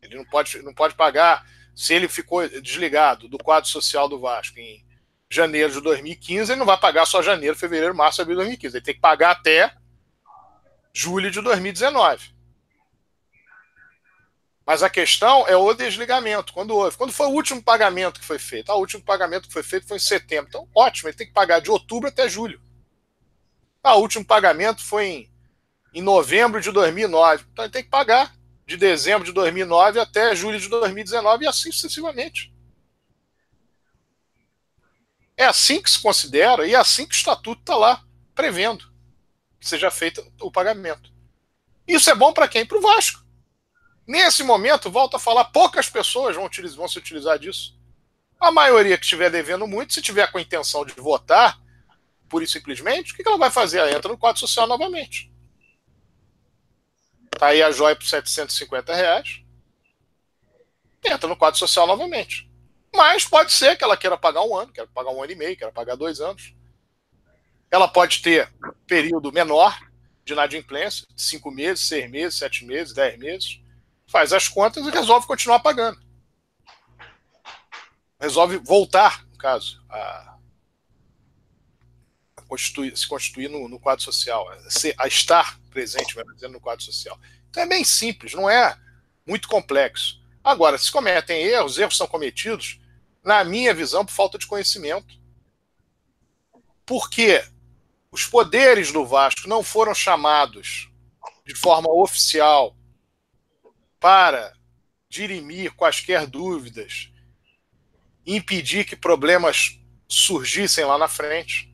S2: Ele não pode, não pode pagar, se ele ficou desligado do quadro social do Vasco em janeiro de 2015, ele não vai pagar só janeiro, fevereiro, março, abril de 2015. Ele tem que pagar até julho de 2019. Mas a questão é o desligamento. Quando houve? Quando foi o último pagamento que foi feito? Ah, o último pagamento que foi feito foi em setembro. Então, ótimo, ele tem que pagar de outubro até julho. Ah, o último pagamento foi em, em novembro de 2009. Então, ele tem que pagar de dezembro de 2009 até julho de 2019 e assim sucessivamente. É assim que se considera e é assim que o estatuto está lá prevendo que seja feito o pagamento. Isso é bom para quem? Para o Vasco. Nesse momento, volto a falar, poucas pessoas vão, utilizar, vão se utilizar disso. A maioria que estiver devendo muito, se tiver com a intenção de votar, pura e simplesmente, o que ela vai fazer? Ela entra no quadro social novamente. Tá aí a joia por 750 reais. Entra no quadro social novamente. Mas pode ser que ela queira pagar um ano, queira pagar um ano e meio, queira pagar dois anos. Ela pode ter período menor de inadimplência, cinco meses, seis meses, sete meses, dez meses faz as contas e resolve continuar pagando. Resolve voltar, no caso, a, a constituir, se constituir no, no, quadro social, a, ser, a estar presente, dizendo, no quadro social. Então é bem simples, não é muito complexo. Agora, se cometem erros, erros são cometidos, na minha visão, por falta de conhecimento. Porque os poderes do Vasco não foram chamados de forma oficial para dirimir quaisquer dúvidas, impedir que problemas surgissem lá na frente.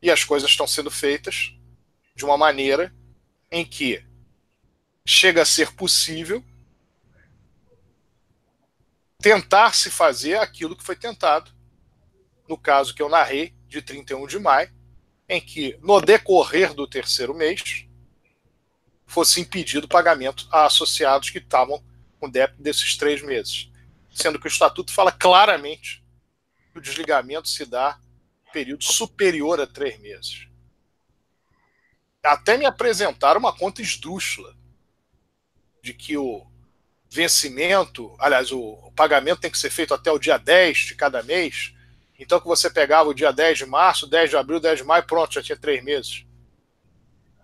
S2: E as coisas estão sendo feitas de uma maneira em que chega a ser possível tentar se fazer aquilo que foi tentado no caso que eu narrei de 31 de maio, em que, no decorrer do terceiro mês, fosse impedido o pagamento a associados que estavam com débito desses três meses. Sendo que o estatuto fala claramente que o desligamento se dá período superior a três meses. Até me apresentaram uma conta esdrúxula de que o vencimento, aliás, o pagamento tem que ser feito até o dia 10 de cada mês, então que você pegava o dia 10 de março, 10 de abril, 10 de maio, pronto, já tinha três meses.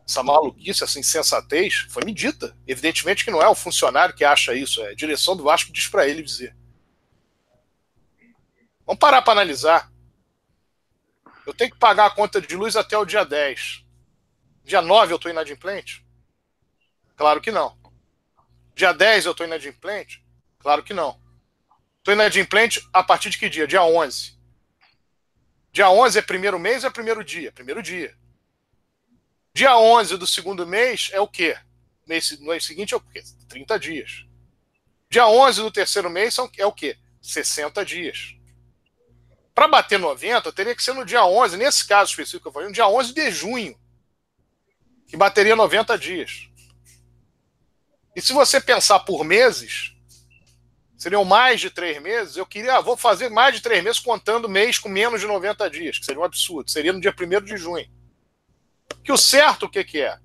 S2: Essa maluquice, essa insensatez, foi medida. Evidentemente que não é o funcionário que acha isso, é a direção do Vasco diz para ele dizer. Vamos parar para analisar. Eu tenho que pagar a conta de luz até o dia 10. Dia 9 eu estou inadimplente? Claro que não. Dia 10 eu estou inadimplente? Claro que não. Estou inadimplente a partir de que dia? Dia 11. Dia 11 é primeiro mês ou é primeiro dia? Primeiro dia. Dia 11 do segundo mês é o quê? Mês, no mês seguinte é o quê? 30 dias. Dia 11 do terceiro mês é o quê? 60 dias. Para bater 90, teria que ser no dia 11, nesse caso específico que eu falei, no dia 11 de junho, que bateria 90 dias. E se você pensar por meses, seriam mais de três meses, eu queria, ah, vou fazer mais de três meses contando mês com menos de 90 dias, que seria um absurdo. Seria no dia 1 de junho. Que o certo, o que, que é?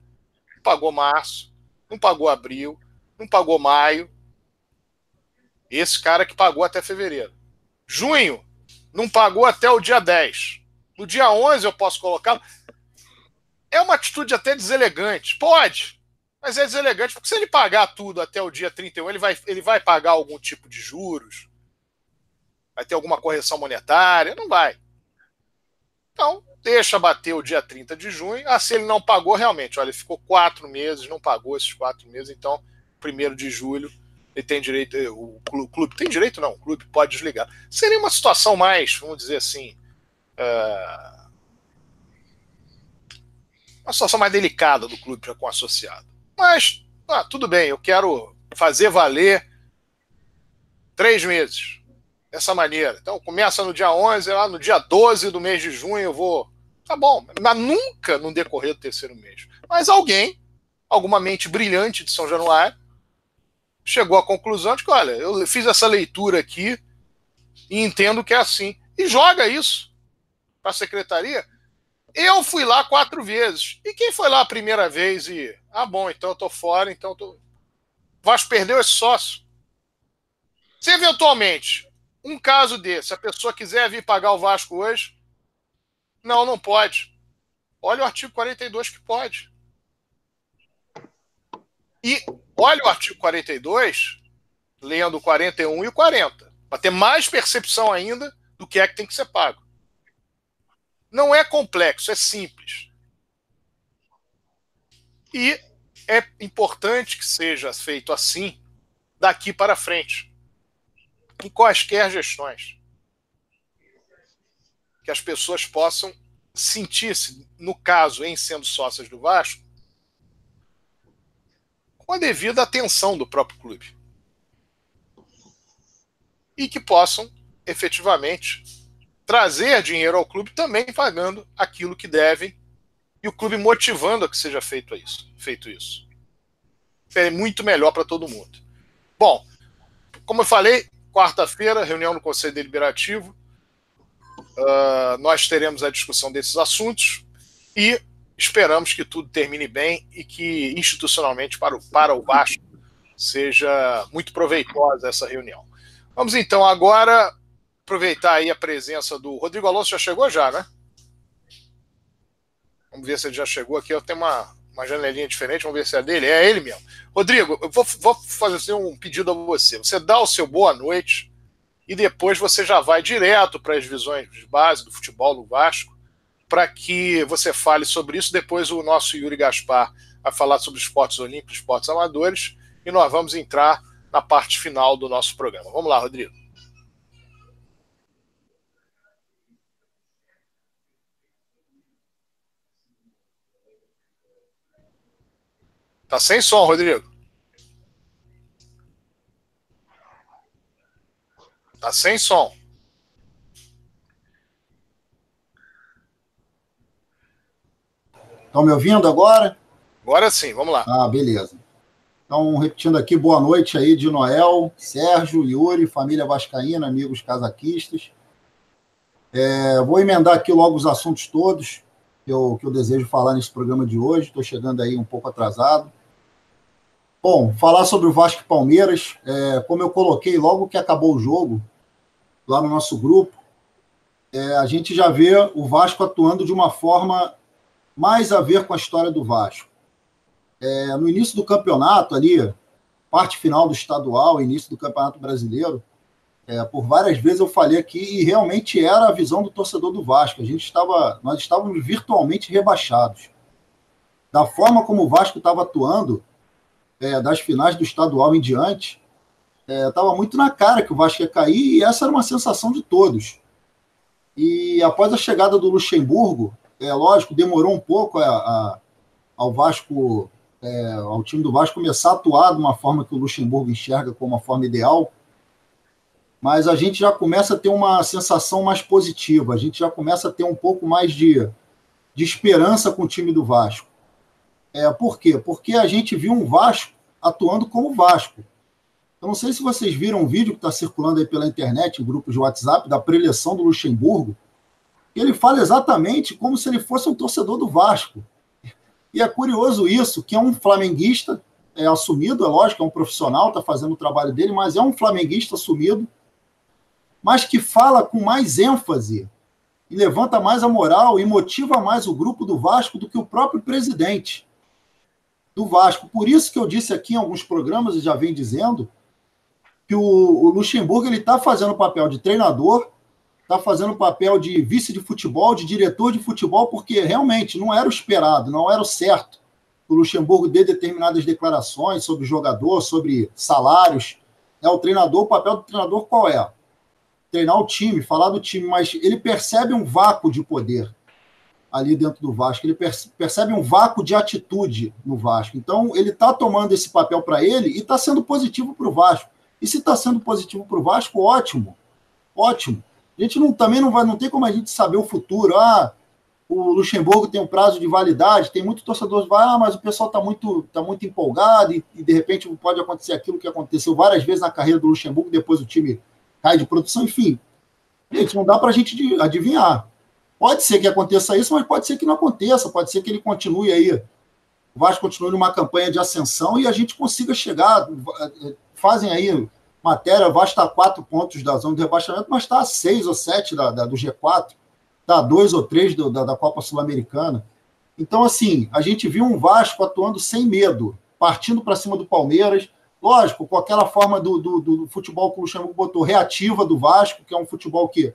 S2: Não pagou março, não pagou abril, não pagou maio. Esse cara que pagou até fevereiro. Junho, não pagou até o dia 10. No dia 11 eu posso colocar. É uma atitude até deselegante. Pode. Mas é deselegante, porque se ele pagar tudo até o dia 31, ele vai, ele vai pagar algum tipo de juros? Vai ter alguma correção monetária? Não vai. Então, deixa bater o dia 30 de junho. Ah, se ele não pagou, realmente, olha, ele ficou quatro meses, não pagou esses quatro meses, então, primeiro de julho, ele tem direito, eh, o clube tem direito, não, o clube pode desligar. Seria uma situação mais, vamos dizer assim, uh, uma situação mais delicada do clube com o associado. Mas, ah, tudo bem, eu quero fazer valer três meses dessa maneira. Então, começa no dia 11, lá no dia 12 do mês de junho eu vou. Tá bom, mas nunca no decorrer do terceiro mês. Mas alguém, alguma mente brilhante de São Januário, chegou à conclusão de que, olha, eu fiz essa leitura aqui e entendo que é assim. E joga isso para a secretaria. Eu fui lá quatro vezes. E quem foi lá a primeira vez e. Ah, bom, então eu tô fora, então eu tô. Vasco perdeu esse sócio. Se eventualmente um caso desse, a pessoa quiser vir pagar o Vasco hoje, não, não pode. Olha o artigo 42 que pode. E olha o artigo 42, lendo o 41 e o 40, para ter mais percepção ainda do que é que tem que ser pago. Não é complexo, é simples. E é importante que seja feito assim daqui para frente. Em quaisquer gestões. Que as pessoas possam sentir-se, no caso, em sendo sócias do Vasco, com a devida atenção do próprio clube. E que possam, efetivamente, trazer dinheiro ao clube também pagando aquilo que devem e o clube motivando a que seja feito isso. Feito isso. É muito melhor para todo mundo. Bom, como eu falei, quarta-feira, reunião no Conselho Deliberativo. Uh, nós teremos a discussão desses assuntos e esperamos que tudo termine bem e que institucionalmente para o, para o Vasco seja muito proveitosa essa reunião. Vamos então agora aproveitar aí a presença do Rodrigo Alonso. Já chegou já, né? Vamos ver se ele já chegou aqui. Eu tenho uma, uma janelinha diferente, vamos ver se é dele. É ele mesmo. Rodrigo, eu vou, vou fazer um pedido a você. Você dá o seu boa noite e depois você já vai direto para as visões de base do futebol do Vasco para que você fale sobre isso. Depois o nosso Yuri Gaspar vai falar sobre esportes olímpicos, esportes amadores e nós vamos entrar na parte final do nosso programa. Vamos lá, Rodrigo. Tá sem som, Rodrigo. Tá sem som.
S4: Estão me ouvindo agora?
S2: Agora sim, vamos lá.
S4: Ah, beleza. Então, repetindo aqui, boa noite aí de Noel, Sérgio, Yuri, família Vascaína, amigos casaquistas. É, vou emendar aqui logo os assuntos todos que eu, que eu desejo falar nesse programa de hoje. Estou chegando aí um pouco atrasado. Bom, falar sobre o Vasco e Palmeiras. É, como eu coloquei logo que acabou o jogo, lá no nosso grupo, é, a gente já vê o Vasco atuando de uma forma mais a ver com a história do Vasco. É, no início do campeonato, ali, parte final do estadual, início do campeonato brasileiro, é, por várias vezes eu falei aqui e realmente era a visão do torcedor do Vasco. A gente estava, nós estávamos virtualmente rebaixados. Da forma como o Vasco estava atuando, é, das finais do estadual em diante, estava é, muito na cara que o Vasco ia cair e essa era uma sensação de todos. E após a chegada do Luxemburgo, é lógico, demorou um pouco a, a, ao Vasco, é, ao time do Vasco começar a atuar de uma forma que o Luxemburgo enxerga como uma forma ideal. Mas a gente já começa a ter uma sensação mais positiva, a gente já começa a ter um pouco mais de, de esperança com o time do Vasco. É, por quê? Porque a gente viu um Vasco atuando como Vasco. Eu não sei se vocês viram um vídeo que está circulando aí pela internet, em grupos de WhatsApp, da preleção do Luxemburgo. Ele fala exatamente como se ele fosse um torcedor do Vasco. E é curioso isso, que é um flamenguista é assumido, é lógico, é um profissional, está fazendo o trabalho dele, mas é um flamenguista assumido, mas que fala com mais ênfase e levanta mais a moral e motiva mais o grupo do Vasco do que o próprio presidente do Vasco. Por isso que eu disse aqui em alguns programas, e já vem dizendo, que o, o Luxemburgo ele está fazendo o papel de treinador, está fazendo o papel de vice de futebol, de diretor de futebol, porque realmente não era o esperado, não era o certo. O Luxemburgo dê determinadas declarações sobre jogador, sobre salários. É o treinador, o papel do treinador qual é? Treinar o time, falar do time, mas ele percebe um vácuo de poder ali dentro do Vasco. Ele percebe um vácuo de atitude no Vasco. Então, ele está tomando esse papel para ele e está sendo positivo para o Vasco. E se está sendo positivo para o Vasco, ótimo. Ótimo. A gente não, também não vai, não tem como a gente saber o futuro. Ah, o Luxemburgo tem um prazo de validade, tem muito torcedor que vai, ah, mas o pessoal está muito, tá muito empolgado e, e, de repente pode acontecer aquilo que aconteceu várias vezes na carreira do Luxemburgo, depois o time cai de produção, enfim. Gente, não dá para a gente adivinhar. Pode ser que aconteça isso, mas pode ser que não aconteça, pode ser que ele continue aí. O Vasco continue numa campanha de ascensão e a gente consiga chegar fazem aí matéria, vai estar quatro pontos da zona de rebaixamento, mas está a seis ou sete da, da do G4, está a dois ou três do, da, da Copa Sul-Americana. Então, assim, a gente viu um Vasco atuando sem medo, partindo para cima do Palmeiras, lógico, com aquela forma do, do, do futebol que o Luxemburgo botou, reativa do Vasco, que é um futebol que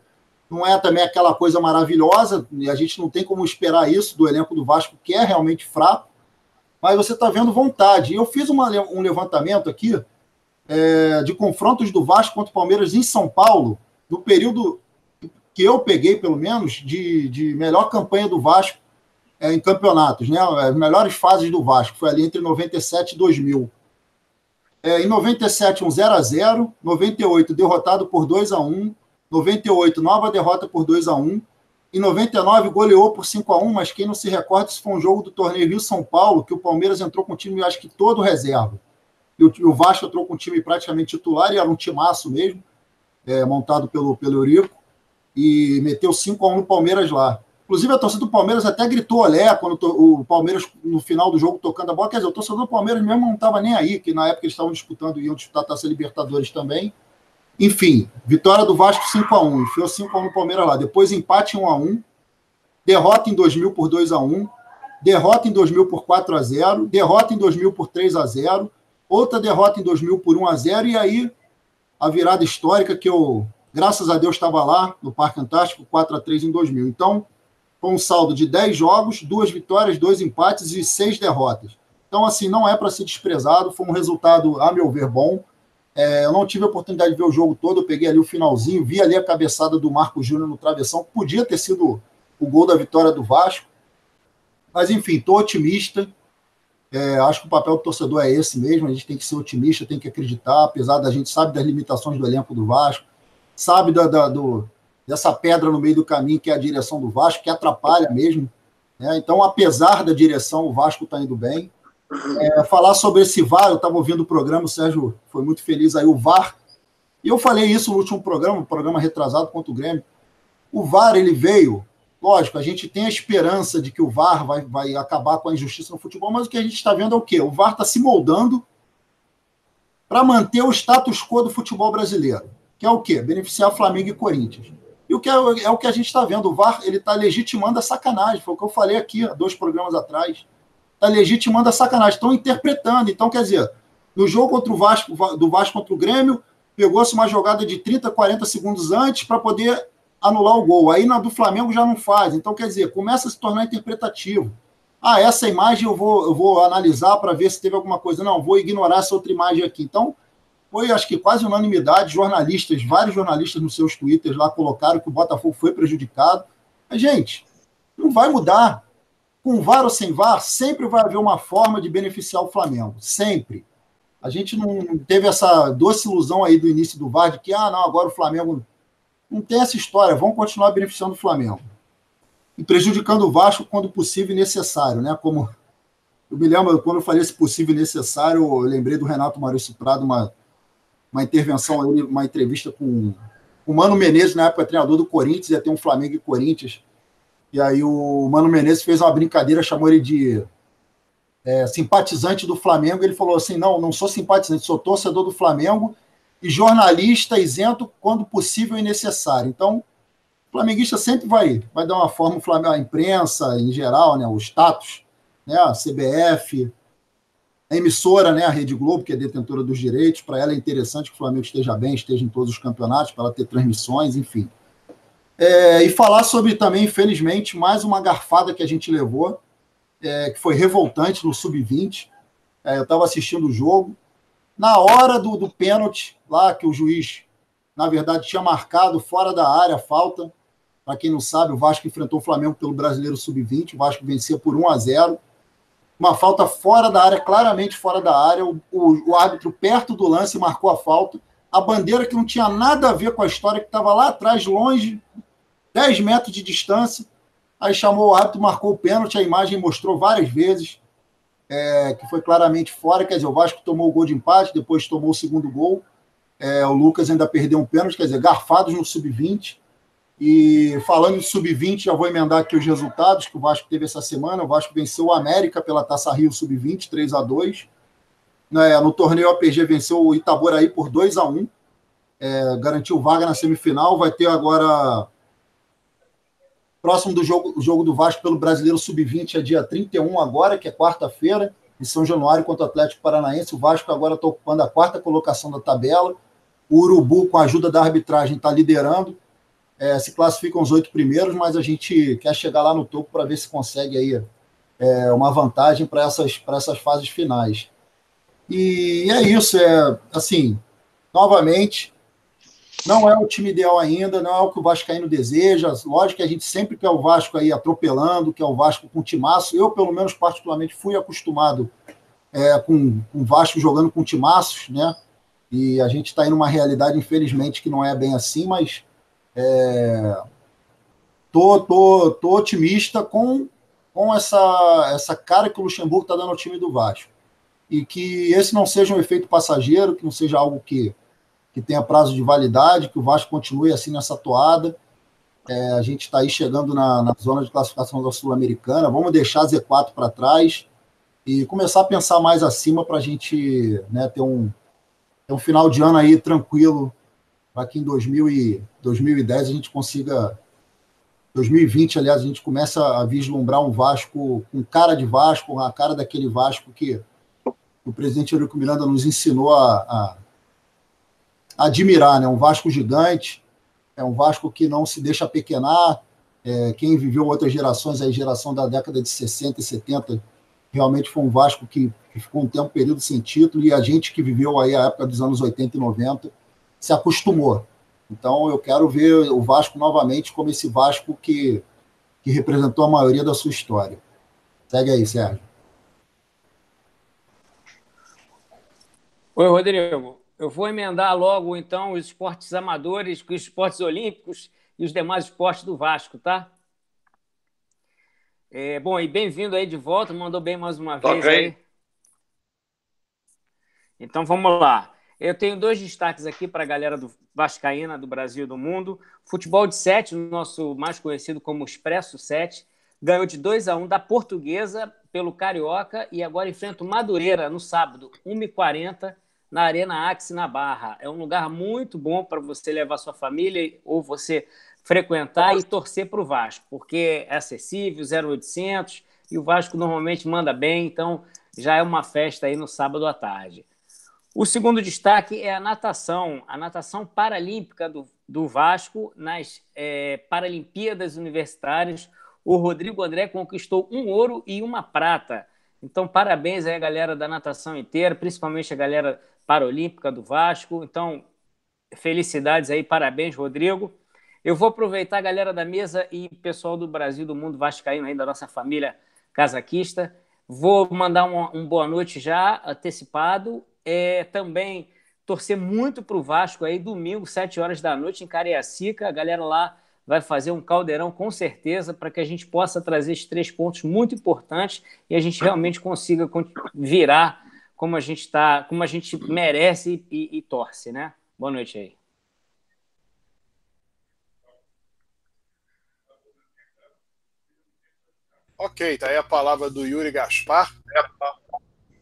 S4: não é também aquela coisa maravilhosa, e a gente não tem como esperar isso do elenco do Vasco, que é realmente fraco, mas você está vendo vontade. Eu fiz uma, um levantamento aqui, é, de confrontos do Vasco contra o Palmeiras em São Paulo, no período que eu peguei, pelo menos, de, de melhor campanha do Vasco é, em campeonatos, né? As melhores fases do Vasco, foi ali entre 97 e 2000. É, em 97, um 0 a 0 98, derrotado por 2 a 1 98, nova derrota por 2 a 1 Em 99, goleou por 5 a 1 mas quem não se recorda, isso foi um jogo do torneio Rio-São Paulo, que o Palmeiras entrou com o time, acho que todo reserva. E o, o Vasco entrou com um time praticamente titular, e era um timaço mesmo, é, montado pelo, pelo Eurico, e meteu 5 a 1 no Palmeiras lá. Inclusive, a torcida do Palmeiras até gritou olé quando o Palmeiras, no final do jogo, tocando a bola. Quer dizer, o torcedor do Palmeiras mesmo não estava nem aí, que na época eles estavam disputando, iam disputar a Taça Libertadores também. Enfim, vitória do Vasco 5 a 1 Enfiou 5 a 1 no Palmeiras lá. Depois empate 1 a 1 Derrota em 2000 por 2 a 1 Derrota em 2000 por 4 a 0 Derrota em 2000 por 3 a 0 outra derrota em 2000 por 1 a 0 e aí a virada histórica que eu, graças a Deus, estava lá no Parque Antártico, 4 a 3 em 2000. Então, foi um saldo de 10 jogos, duas vitórias, dois empates e seis derrotas. Então, assim, não é para ser desprezado, foi um resultado, a meu ver, bom. É, eu não tive a oportunidade de ver o jogo todo, eu peguei ali o finalzinho, vi ali a cabeçada do Marco Júnior no travessão, podia ter sido o gol da vitória do Vasco. Mas, enfim, estou otimista. É, acho que o papel do torcedor é esse mesmo, a gente tem que ser otimista, tem que acreditar, apesar da gente sabe das limitações do elenco do Vasco, sabe da, da do, dessa pedra no meio do caminho que é a direção do Vasco, que atrapalha mesmo Né? Então, apesar da direção, o Vasco está indo bem. É, falar sobre esse VAR, eu estava ouvindo o programa, o Sérgio foi muito feliz aí, o VAR. E eu falei isso no último programa, programa retrasado contra o Grêmio. O VAR, ele veio, lógico, a gente tem a esperança de que o VAR vai, vai acabar com a injustiça no futebol, mas o que a gente está vendo é o quê? O VAR está se moldando para manter o status quo do futebol brasileiro, que é o quê? Beneficiar Flamengo e Corinthians. E o que é, é o que a gente está vendo, o VAR ele está legitimando a sacanagem, foi o que eu falei aqui dois programas atrás está legitimando a sacanagem, estão interpretando. Então, quer dizer, no jogo contra o Vasco, do Vasco contra o Grêmio, pegou-se uma jogada de 30, 40 segundos antes para poder anular o gol. Aí na do Flamengo já não faz. Então, quer dizer, começa a se tornar interpretativo. Ah, essa imagem eu vou, eu vou analisar para ver se teve alguma coisa. Não, vou ignorar essa outra imagem aqui. Então, foi acho que quase unanimidade, jornalistas, vários jornalistas nos seus twitters lá colocaram que o Botafogo foi prejudicado. Mas, gente, não vai mudar com VAR ou sem VAR, sempre vai haver uma forma de beneficiar o Flamengo. Sempre. A gente não teve essa doce ilusão aí do início do VAR de que, ah, não, agora o Flamengo. Não tem essa história, vão continuar beneficiando o Flamengo. E prejudicando o Vasco quando possível e necessário, né? Como eu me lembro, quando eu falei esse possível e necessário, eu lembrei do Renato Maurício Prado, uma, uma intervenção, uma entrevista com o Mano Menezes, na época treinador do Corinthians, ia ter um Flamengo e Corinthians e aí o Mano Menezes fez uma brincadeira, chamou ele de é, simpatizante do Flamengo. Ele falou assim: não, não sou simpatizante, sou torcedor do Flamengo e jornalista isento quando possível e necessário. Então, o flamenguista sempre vai, vai dar uma forma, a imprensa em geral, né, o status, né, a CBF, a emissora, né, a Rede Globo, que é detentora dos direitos, para ela é interessante que o Flamengo esteja bem, esteja em todos os campeonatos, para ela ter transmissões, enfim. É, e falar sobre também, infelizmente, mais uma garfada que a gente levou, é, que foi revoltante no Sub-20. É, eu estava assistindo o jogo. Na hora do, do pênalti, lá que o juiz, na verdade, tinha marcado fora da área a falta. Para quem não sabe, o Vasco enfrentou o Flamengo pelo Brasileiro Sub-20. O Vasco vencia por 1 a 0 Uma falta fora da área, claramente fora da área. O, o, o árbitro, perto do lance, marcou a falta. A bandeira que não tinha nada a ver com a história, que estava lá atrás, longe, 10 metros de distância. Aí chamou o árbitro, marcou o pênalti, a imagem mostrou várias vezes é, que foi claramente fora. Quer dizer, o Vasco tomou o gol de empate, depois tomou o segundo gol. É, o Lucas ainda perdeu um pênalti, quer dizer, garfados no sub-20. E falando de sub-20, já vou emendar aqui os resultados que o Vasco teve essa semana. O Vasco venceu o América pela Taça Rio sub-20, 3 a 2 né, No torneio APG venceu o Itaboraí por 2 a 1 é, garantiu vaga na semifinal. Vai ter agora Próximo do jogo, jogo do Vasco pelo Brasileiro Sub-20 é dia 31 agora, que é quarta-feira, em São Januário contra o Atlético Paranaense. O Vasco agora está ocupando a quarta colocação da tabela. O Urubu, com a ajuda da arbitragem, está liderando. É, se classificam os oito primeiros, mas a gente quer chegar lá no topo para ver se consegue aí é, uma vantagem para essas, essas fases finais. E é isso, é assim, novamente, não é o time ideal ainda, não é o que o Vascaíno deseja. Lógico que a gente sempre quer o Vasco aí atropelando, quer o Vasco com timaço. Eu, pelo menos, particularmente, fui acostumado é, com o Vasco jogando com timaços, né? E a gente está em uma realidade, infelizmente, que não é bem assim, mas é, tô, tô, tô otimista com, com essa, essa cara que o Luxemburgo está dando ao time do Vasco. E que esse não seja um efeito passageiro, que não seja algo que que tenha prazo de validade, que o Vasco continue assim nessa toada. É, a gente está aí chegando na, na, zona de classificação da Sul-Americana. Vamos deixar a Z4 para trás e começar a pensar mais acima para a gente né, ter, um, ter um final de ano aí tranquilo, para que em 2000 e, 2010 a gente consiga. 2020, aliás, a gente começa a vislumbrar um Vasco com cara de Vasco, a cara daquele Vasco que o presidente Eurico Miranda nos ensinou a, a admirar, né? Um Vasco gigante, é um Vasco que não se deixa pequenar. É, quem viveu outras gerações, a geração da década de 60 e 70, realmente foi um Vasco que, que ficou um tempo, período sem título, e a gente que viveu aí a época dos anos 80 e 90 se acostumou. Então eu quero ver o Vasco novamente como esse Vasco que, que representou a maioria da sua história. Segue aí, Sérgio.
S3: Oi, Rodrigo. Eu vou emendar logo, então, os esportes amadores com os esportes olímpicos e os demais esportes do Vasco, tá? É, bom, e bem-vindo aí de volta, mandou bem mais uma vez aí. aí. Então vamos lá. Eu tenho dois destaques aqui para a galera do Vascaína, do Brasil e do mundo. Futebol de 7, nosso mais conhecido como Expresso 7, ganhou de 2 a 1 da Portuguesa pelo Carioca e agora enfrenta o Madureira no sábado, 1h40, na Arena Axi, na Barra. É um lugar muito bom para você levar sua família ou você frequentar e torcer para o Vasco, porque é acessível, 0800, e o Vasco normalmente manda bem, então já é uma festa aí no sábado à tarde. O segundo destaque é a natação, a natação paralímpica do, do Vasco nas é, Paralimpíadas Universitárias. O Rodrigo André conquistou um ouro e uma prata. Então, parabéns aí a galera da natação inteira, principalmente a galera paralímpica do Vasco. Então, felicidades aí, parabéns, Rodrigo. Eu vou aproveitar a galera da mesa e pessoal do Brasil, do mundo vascaíno aí, da nossa família casaquista. Vou mandar um, um boa noite já antecipado é, também torcer muito para o Vasco aí, domingo, 7 horas da noite, em Cariacica. A galera lá vai fazer um caldeirão com certeza para que a gente possa trazer esses três pontos muito importantes e a gente realmente consiga virar como a gente está, como a gente merece e, e, e torce, né? Boa noite aí.
S2: Ok, tá aí a palavra do Yuri Gaspar.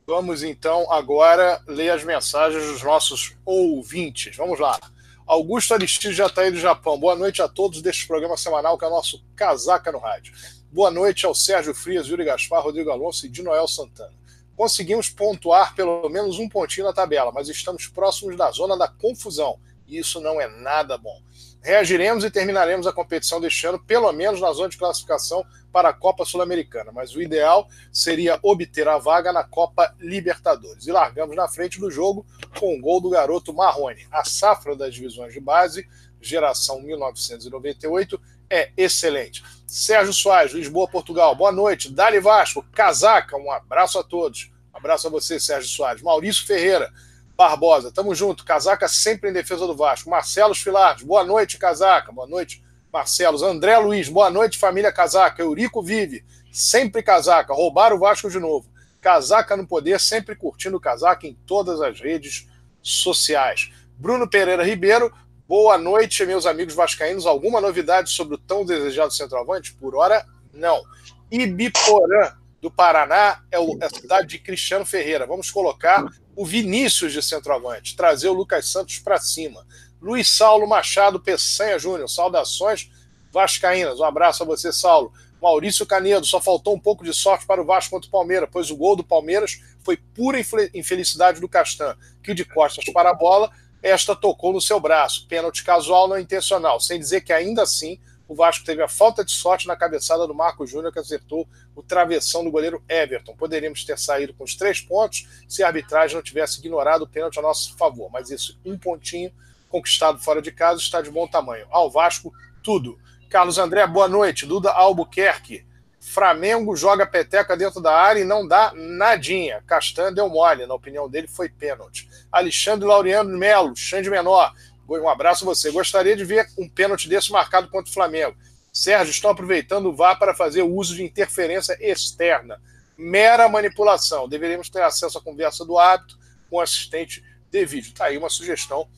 S2: Vamos então agora ler as mensagens dos nossos ouvintes. Vamos lá. Augusto Aristides já está aí do Japão. Boa noite a todos deste programa semanal que é o nosso Casaca no Rádio. Boa noite ao Sérgio Frias, Yuri Gaspar, Rodrigo Alonso e de Noel Santana. Conseguimos pontuar pelo menos um pontinho na tabela, mas estamos próximos da zona da confusão e isso não é nada bom. Reagiremos e terminaremos a competição deste ano, pelo menos na zona de classificação para a Copa Sul-Americana, mas o ideal seria obter a vaga na Copa Libertadores. E largamos na frente do jogo com o gol do garoto Marrone. A safra das divisões de base, geração 1998, é excelente. Sérgio Soares, Lisboa, Portugal. Boa noite. Dali Vasco, Casaca, um abraço a todos. Um abraço a você, Sérgio Soares. Maurício Ferreira, Barbosa, tamo junto. Casaca sempre em defesa do Vasco. Marcelo Filardes, boa noite, Casaca. Boa noite, Marcelos. André Luiz, boa noite, família Casaca. Eurico Vive, sempre Casaca. Roubaram o Vasco de novo. Casaca no poder, sempre curtindo Casaca em todas as redes sociais. Bruno Pereira Ribeiro, boa noite, meus amigos vascaínos. Alguma novidade sobre o tão desejado centroavante? Por hora, não. Ibiporã, do Paraná, é, é a cidade de Cristiano Ferreira. Vamos colocar o Vinícius de centroavante, trazer o Lucas Santos para cima. Luiz Saulo Machado Peçanha Júnior, saudações vascaínas. Um abraço a você, Saulo. Maurício Canedo, só faltou um pouco de sorte para o Vasco contra o Palmeiras, pois o gol do Palmeiras foi pura infelicidade do Castan, que de costas para a bola, esta tocou no seu braço. Pênalti casual não intencional, sem dizer que ainda assim o Vasco teve a falta de sorte na cabeçada do Marco Júnior, que acertou o travessão do goleiro Everton. Poderíamos ter saído com os três pontos se a arbitragem não tivesse ignorado o pênalti a nosso favor. Mas isso, um pontinho conquistado fora de casa, está de bom tamanho. Ao Vasco, tudo. Carlos André, boa noite. Duda Albuquerque. Flamengo joga peteca dentro da área e não dá nadinha. Castan deu mole, na opinião dele foi pênalti. Alexandre Laureano Melo, Xande Menor. Um abraço a você. Gostaria de ver um pênalti desse marcado contra o Flamengo. Sérgio, estão aproveitando o VAR para fazer uso de interferência externa. Mera manipulação. Deveríamos ter acesso à conversa do hábito com o assistente de vídeo. Está aí uma sugestão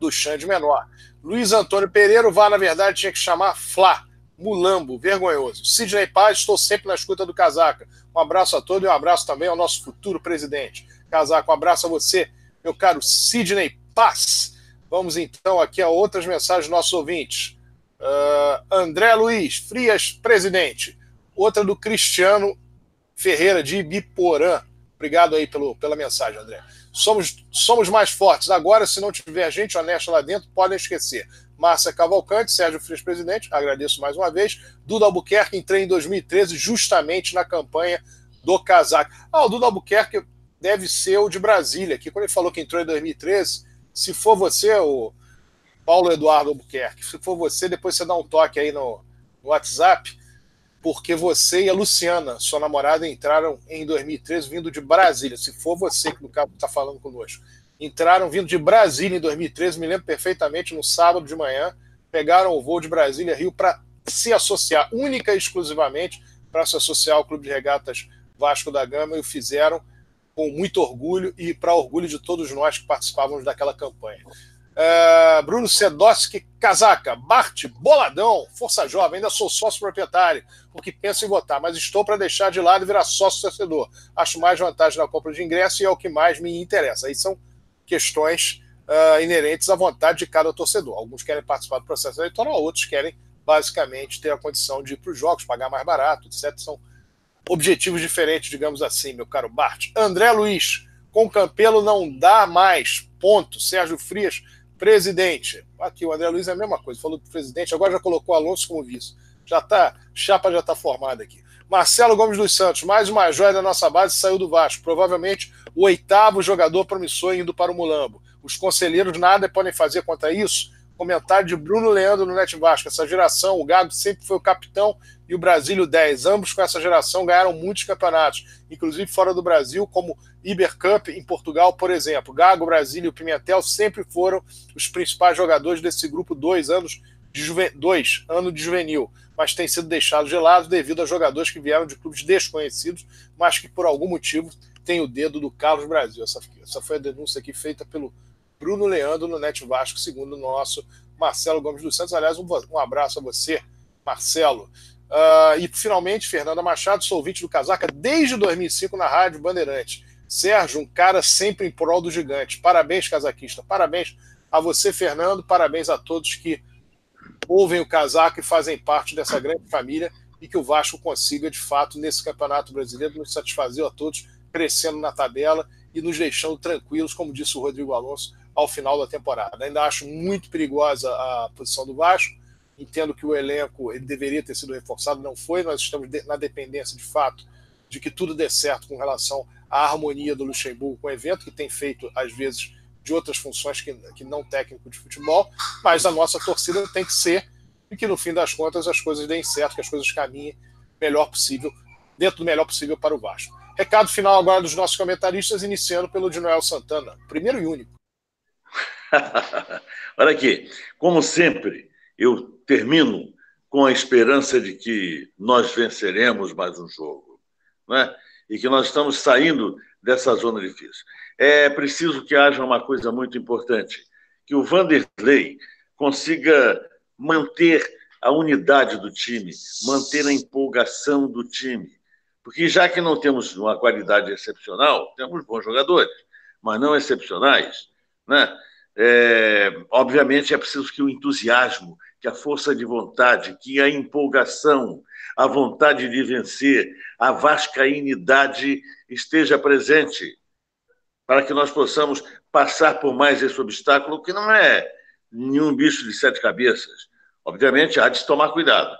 S2: do Xande Menor. Luiz Antônio Pereira, o VAR, na verdade, tinha que chamar Flá. Mulambo, vergonhoso. Sidney Paz, estou sempre na escuta do Casaca. Um abraço a todos e um abraço também ao nosso futuro presidente. Casaca, um abraço a você, meu caro Sidney Paz. Vamos então aqui a outras mensagens dos nossos ouvintes. Uh, André Luiz, Frias, presidente. Outra do Cristiano Ferreira, de Ibiporã. Obrigado aí pelo, pela mensagem, André. Somos, somos mais fortes. Agora, se não tiver gente honesta lá dentro, podem esquecer. Márcia Cavalcante, Sérgio Frias, presidente, agradeço mais uma vez. Duda Albuquerque, entrei em 2013, justamente na campanha do casaco. Ah, o Duda Albuquerque deve ser o de Brasília, que quando ele falou que entrou em 2013, se for você, o Paulo Eduardo Albuquerque, se for você, depois você dá um toque aí no, no WhatsApp, porque você e a Luciana, sua namorada, entraram em 2013 vindo de Brasília. Se for você que no caso está falando conosco, entraram vindo de Brasília em 2013, me lembro perfeitamente, no sábado de manhã, pegaram o voo de Brasília Rio para se associar única e exclusivamente para se associar ao Clube de Regatas Vasco da Gama e o fizeram com muito orgulho e para orgulho de todos nós que participávamos daquela campanha. Uh, Bruno Sedoski, casaca, Bart, boladão, Força Jovem, ainda sou sócio proprietário, porque penso em votar, mas estou para deixar de lado e virar sócio torcedor. Acho mais vantagem na compra de ingresso e é o que mais me interessa. Aí são questões uh, inerentes à vontade de cada torcedor. Alguns querem participar do processo eleitoral, outros querem basicamente ter a condição de ir para os jogos, pagar mais barato, etc. São objetivos diferentes, digamos assim, meu caro Bart. André Luiz, com Campelo não dá mais. Ponto. Sérgio Frias Presidente. Aqui o André Luiz é a mesma coisa, falou do presidente, agora já colocou Alonso como vice. Já tá, chapa já está formada aqui. Marcelo Gomes dos Santos, mais uma joia da nossa base, saiu do Vasco. Provavelmente o oitavo jogador promissor indo para o Mulambo. Os conselheiros nada podem fazer contra isso. Comentário de Bruno Leandro no Net Vasco. Essa geração, o Gago sempre foi o capitão e o Brasílio 10. Ambos com essa geração ganharam muitos campeonatos, inclusive fora do Brasil, como Ibercup em Portugal, por exemplo. Gago, Brasília e o Pimentel sempre foram os principais jogadores desse grupo dois anos de dois ano de juvenil, mas têm sido deixados gelados devido a jogadores que vieram de clubes desconhecidos, mas que por algum motivo têm o dedo do Carlos Brasil. Essa, essa foi a denúncia aqui feita pelo Bruno Leandro no Net Vasco, segundo o nosso Marcelo Gomes dos Santos. Aliás, um, um abraço a você, Marcelo. Uh, e finalmente, Fernanda Machado, sou ouvinte do Casaca desde 2005 na Rádio Bandeirante. Sérgio, um cara sempre em prol do gigante. Parabéns, casaquista. Parabéns a você, Fernando. Parabéns a todos que ouvem o casaco e fazem parte dessa grande família e que o Vasco consiga, de fato, nesse Campeonato Brasileiro, nos satisfazer a todos, crescendo na tabela e nos deixando tranquilos, como disse o Rodrigo Alonso, ao final da temporada. Ainda acho muito perigosa a posição do Vasco. Entendo que o elenco ele deveria ter sido reforçado, não foi. Nós estamos na dependência, de fato, de que tudo dê certo com relação à harmonia do Luxemburgo com o evento, que tem feito, às vezes, de outras funções que, que não técnico de futebol, mas a nossa torcida tem que ser e que, no fim das contas, as coisas deem certo, que as coisas caminhem melhor possível, dentro do melhor possível para o Vasco. Recado final agora dos nossos comentaristas, iniciando pelo de Noel Santana, primeiro e único. [LAUGHS]
S1: Olha aqui, como sempre, eu termino com a esperança de que nós venceremos mais um jogo, né? e que nós estamos saindo dessa zona difícil. É preciso que haja uma coisa muito importante, que o Vanderlei consiga manter a unidade do time, manter a empolgação do time. Porque já que não temos uma qualidade excepcional, temos bons jogadores, mas não excepcionais, né? É, obviamente é preciso que o entusiasmo, que a força de vontade, que a empolgação, a vontade de vencer, a vascainidade esteja presente, para que nós possamos passar por mais esse obstáculo, que não é nenhum bicho de sete cabeças. Obviamente, há de se tomar cuidado.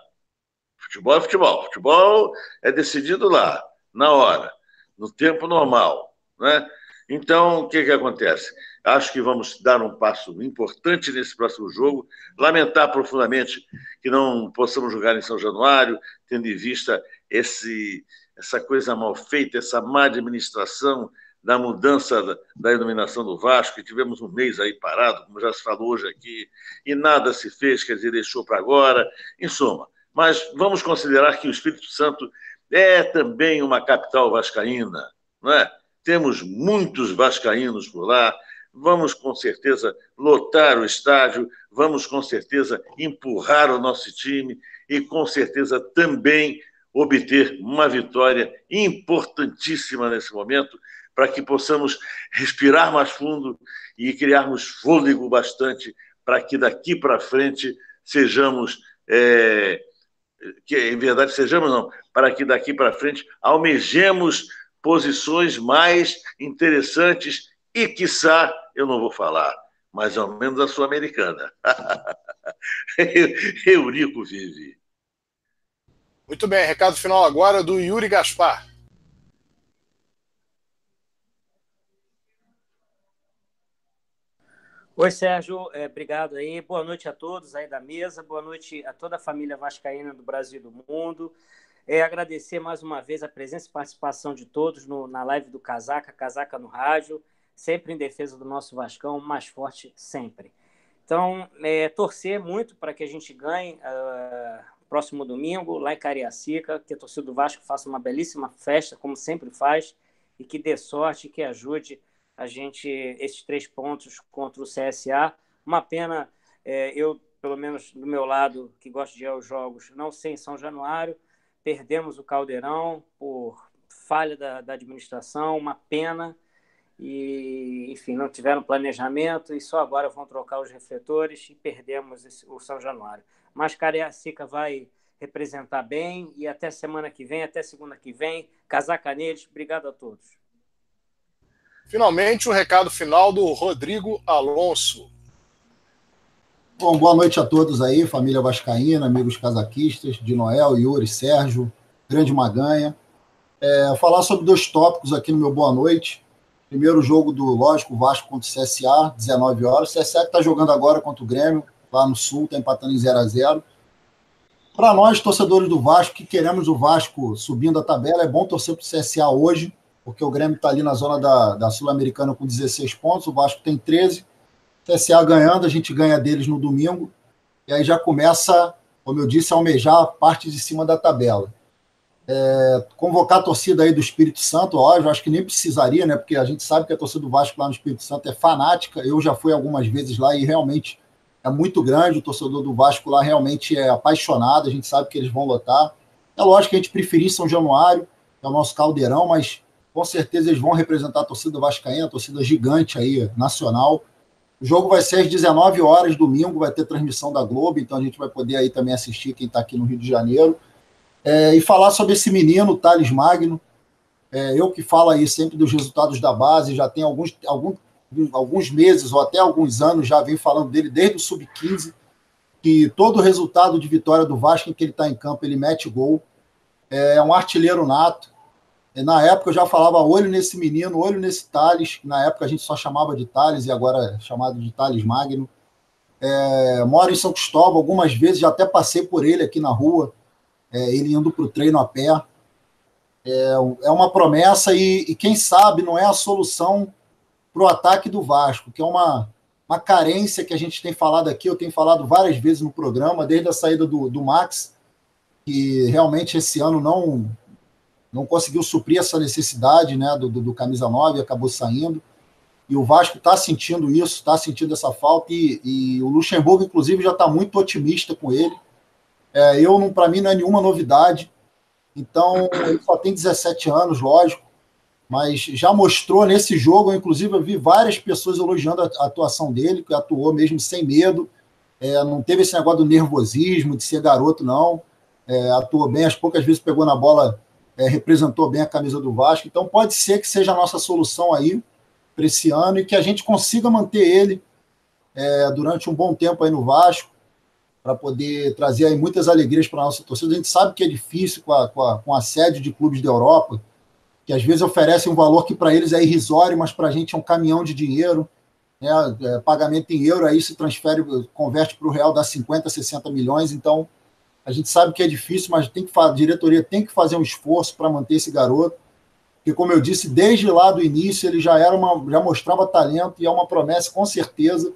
S1: Futebol é futebol. Futebol é decidido lá, na hora, no tempo normal. Né? Então, o que, que acontece? Acho que vamos dar um passo importante nesse próximo jogo. Lamentar profundamente que não possamos jogar em São Januário, tendo em vista esse, essa coisa mal feita, essa má administração da mudança da, iluminação do Vasco, que tivemos um mês aí parado, como já se falou hoje aqui, e nada se fez, quer dizer, deixou para agora. Em suma, mas vamos considerar que o Espírito Santo é também uma capital vascaína, não é? Temos muitos vascaínos por lá, vamos com certeza lotar o estádio, vamos com certeza empurrar o nosso time e com certeza também obter uma vitória importantíssima nesse momento, para que possamos respirar mais fundo e criarmos fôlego bastante para que daqui para frente sejamos, é, que em verdade sejamos não, para que daqui para frente almejemos posições mais interessantes e, quiçá, eu não vou falar, mas ao menos a Sul-Americana. [LAUGHS] Eurico vive.
S2: Muito bem, recado final agora do Yuri Gaspar.
S3: Oi, Sérgio, é, obrigado aí. Boa noite a todos aí da mesa, boa noite a toda a família vascaína do Brasil e do mundo. É, agradecer mais uma vez a presença e participação de todos no, na live do Casaca, Casaca no Rádio sempre em defesa do nosso Vascão, mais forte sempre. Então, é, torcer muito para que a gente ganhe uh, próximo domingo, lá em Cariacica, que a torcida do Vasco faça uma belíssima festa, como sempre faz, e que dê sorte, que ajude a gente esses três pontos contra o CSA. Uma pena, é, eu, pelo menos do meu lado, que gosto de ir aos jogos, não sei em São Januário, perdemos o Caldeirão por falha da, da administração, uma pena, e enfim, não tiveram planejamento e só agora vão trocar os refletores e perdemos esse, o São Januário. Mas Cariacica vai representar bem e até semana que vem, até segunda que vem, casaca neles. Obrigado a todos.
S2: Finalmente, o recado final do Rodrigo Alonso.
S4: Bom, boa noite a todos aí, família Vascaína, amigos casaquistas, de Noel, Yuri, Sérgio, Grande Maganha. É, falar sobre dois tópicos aqui no meu Boa Noite. Primeiro jogo do, lógico, Vasco contra o CSA, 19 horas. O CSA está jogando agora contra o Grêmio, lá no Sul, está empatando em 0 a 0 Para nós, torcedores do Vasco, que queremos o Vasco subindo a tabela, é bom torcer para o CSA hoje, porque o Grêmio está ali na zona da, da Sul-Americana com 16 pontos, o Vasco tem 13. CSA ganhando, a gente ganha deles no domingo, e aí já começa, como eu disse, a almejar a parte de cima da tabela. É, convocar a torcida aí do Espírito Santo, ó, eu acho que nem precisaria, né? Porque a gente sabe que a torcida do Vasco lá no Espírito Santo é fanática. Eu já fui algumas vezes lá e realmente é muito grande. O torcedor do Vasco lá realmente é apaixonado. A gente sabe que eles vão lotar. É lógico que a gente preferir São Januário, é o nosso caldeirão, mas com certeza eles vão representar a torcida vascaína, a torcida gigante aí, nacional. O jogo vai ser às 19 horas, domingo, vai ter transmissão da Globo, então a gente vai poder aí também assistir quem está aqui no Rio de Janeiro. É, e falar sobre esse menino, Thales Magno. É, eu que falo aí sempre dos resultados da base, já tem alguns, algum, alguns meses ou até alguns anos já vem falando dele desde o Sub-15, que todo resultado de vitória do Vasco em que ele está em campo, ele mete gol. É um artilheiro nato na época eu já falava olho nesse menino, olho nesse Thales. Na época a gente só chamava de Thales e agora é chamado de Thales Magno. É, moro em São Cristóvão algumas vezes, já até passei por ele aqui na rua, é, ele indo para o treino a pé. É, é uma promessa e, e, quem sabe não é a solução para o ataque do Vasco, que é uma, uma carência que a gente tem falado aqui, eu tenho falado várias vezes no programa, desde a saída do, do Max, que realmente esse ano não, não conseguiu suprir essa necessidade né, do, do, do camisa 9 e acabou saindo. E o Vasco está sentindo isso, está sentindo essa falta, e, e, o Luxemburgo, inclusive, já está muito otimista com ele. É, eu, para mim, não é nenhuma novidade. Então, ele só tem 17 anos, lógico, mas já mostrou nesse jogo, eu, inclusive, eu vi várias pessoas elogiando a, a atuação dele, que atuou mesmo sem medo, é, não teve esse negócio do nervosismo, de ser garoto, não. É, atuou bem, as poucas vezes pegou na bola é, representou bem a camisa do Vasco. Então pode ser que seja a nossa solução aí para esse ano e que a gente consiga manter ele é, durante um bom tempo aí no Vasco para poder trazer aí muitas alegrias para a nossa torcida. A gente sabe que é difícil com a, com a, com a sede de clubes da Europa, que às vezes oferecem um valor que para eles é irrisório, mas para a gente é um caminhão de dinheiro. Né? É, pagamento em euro aí se transfere, converte para o real, dá 50, 60 milhões. Então, a gente sabe que é difícil, mas tem que a diretoria tem que fazer um esforço para manter esse garoto. Porque, como eu disse, desde lá do início ele já era uma, já mostrava talento e é uma promessa, com certeza.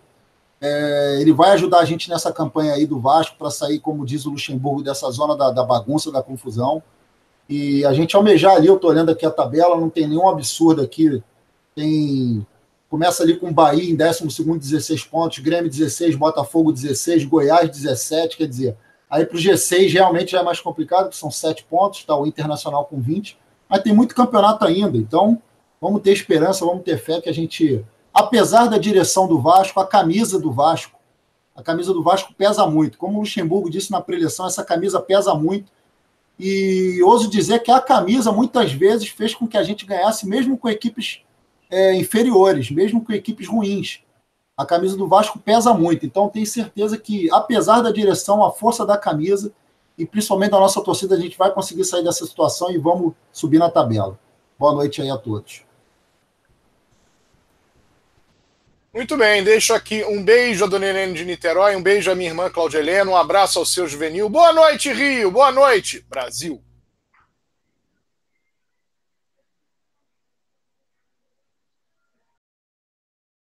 S4: É, ele vai ajudar a gente nessa campanha aí do Vasco para sair, como diz o Luxemburgo, dessa zona da, da bagunça, da confusão. E a gente almejar ali, eu estou olhando aqui a tabela, não tem nenhum absurdo aqui. Tem começa ali com Bahia em 12 16 pontos, Grêmio 16, Botafogo 16, Goiás 17, quer dizer, Aí para o G6 realmente já é mais complicado, que são sete pontos, está o Internacional com 20, mas tem muito campeonato ainda, então vamos ter esperança, vamos ter fé que a gente, apesar da direção do Vasco, a camisa do Vasco, a camisa do Vasco pesa muito. Como o Luxemburgo disse na preleção, essa camisa pesa muito. E ouso dizer que a camisa muitas vezes fez com que a gente ganhasse, mesmo com equipes é, inferiores, mesmo com equipes ruins a camisa do Vasco pesa muito. Então, tenho certeza que, apesar da direção, a força da camisa e principalmente da nossa torcida, a gente vai conseguir sair dessa situação e vamos subir na tabela. Boa noite aí a todos.
S2: Muito bem, deixo aqui um beijo a Dona Helene de Niterói, um beijo à minha irmã Claudia Helena, um abraço ao seu juvenil. Boa noite, Rio, boa noite, Brasil.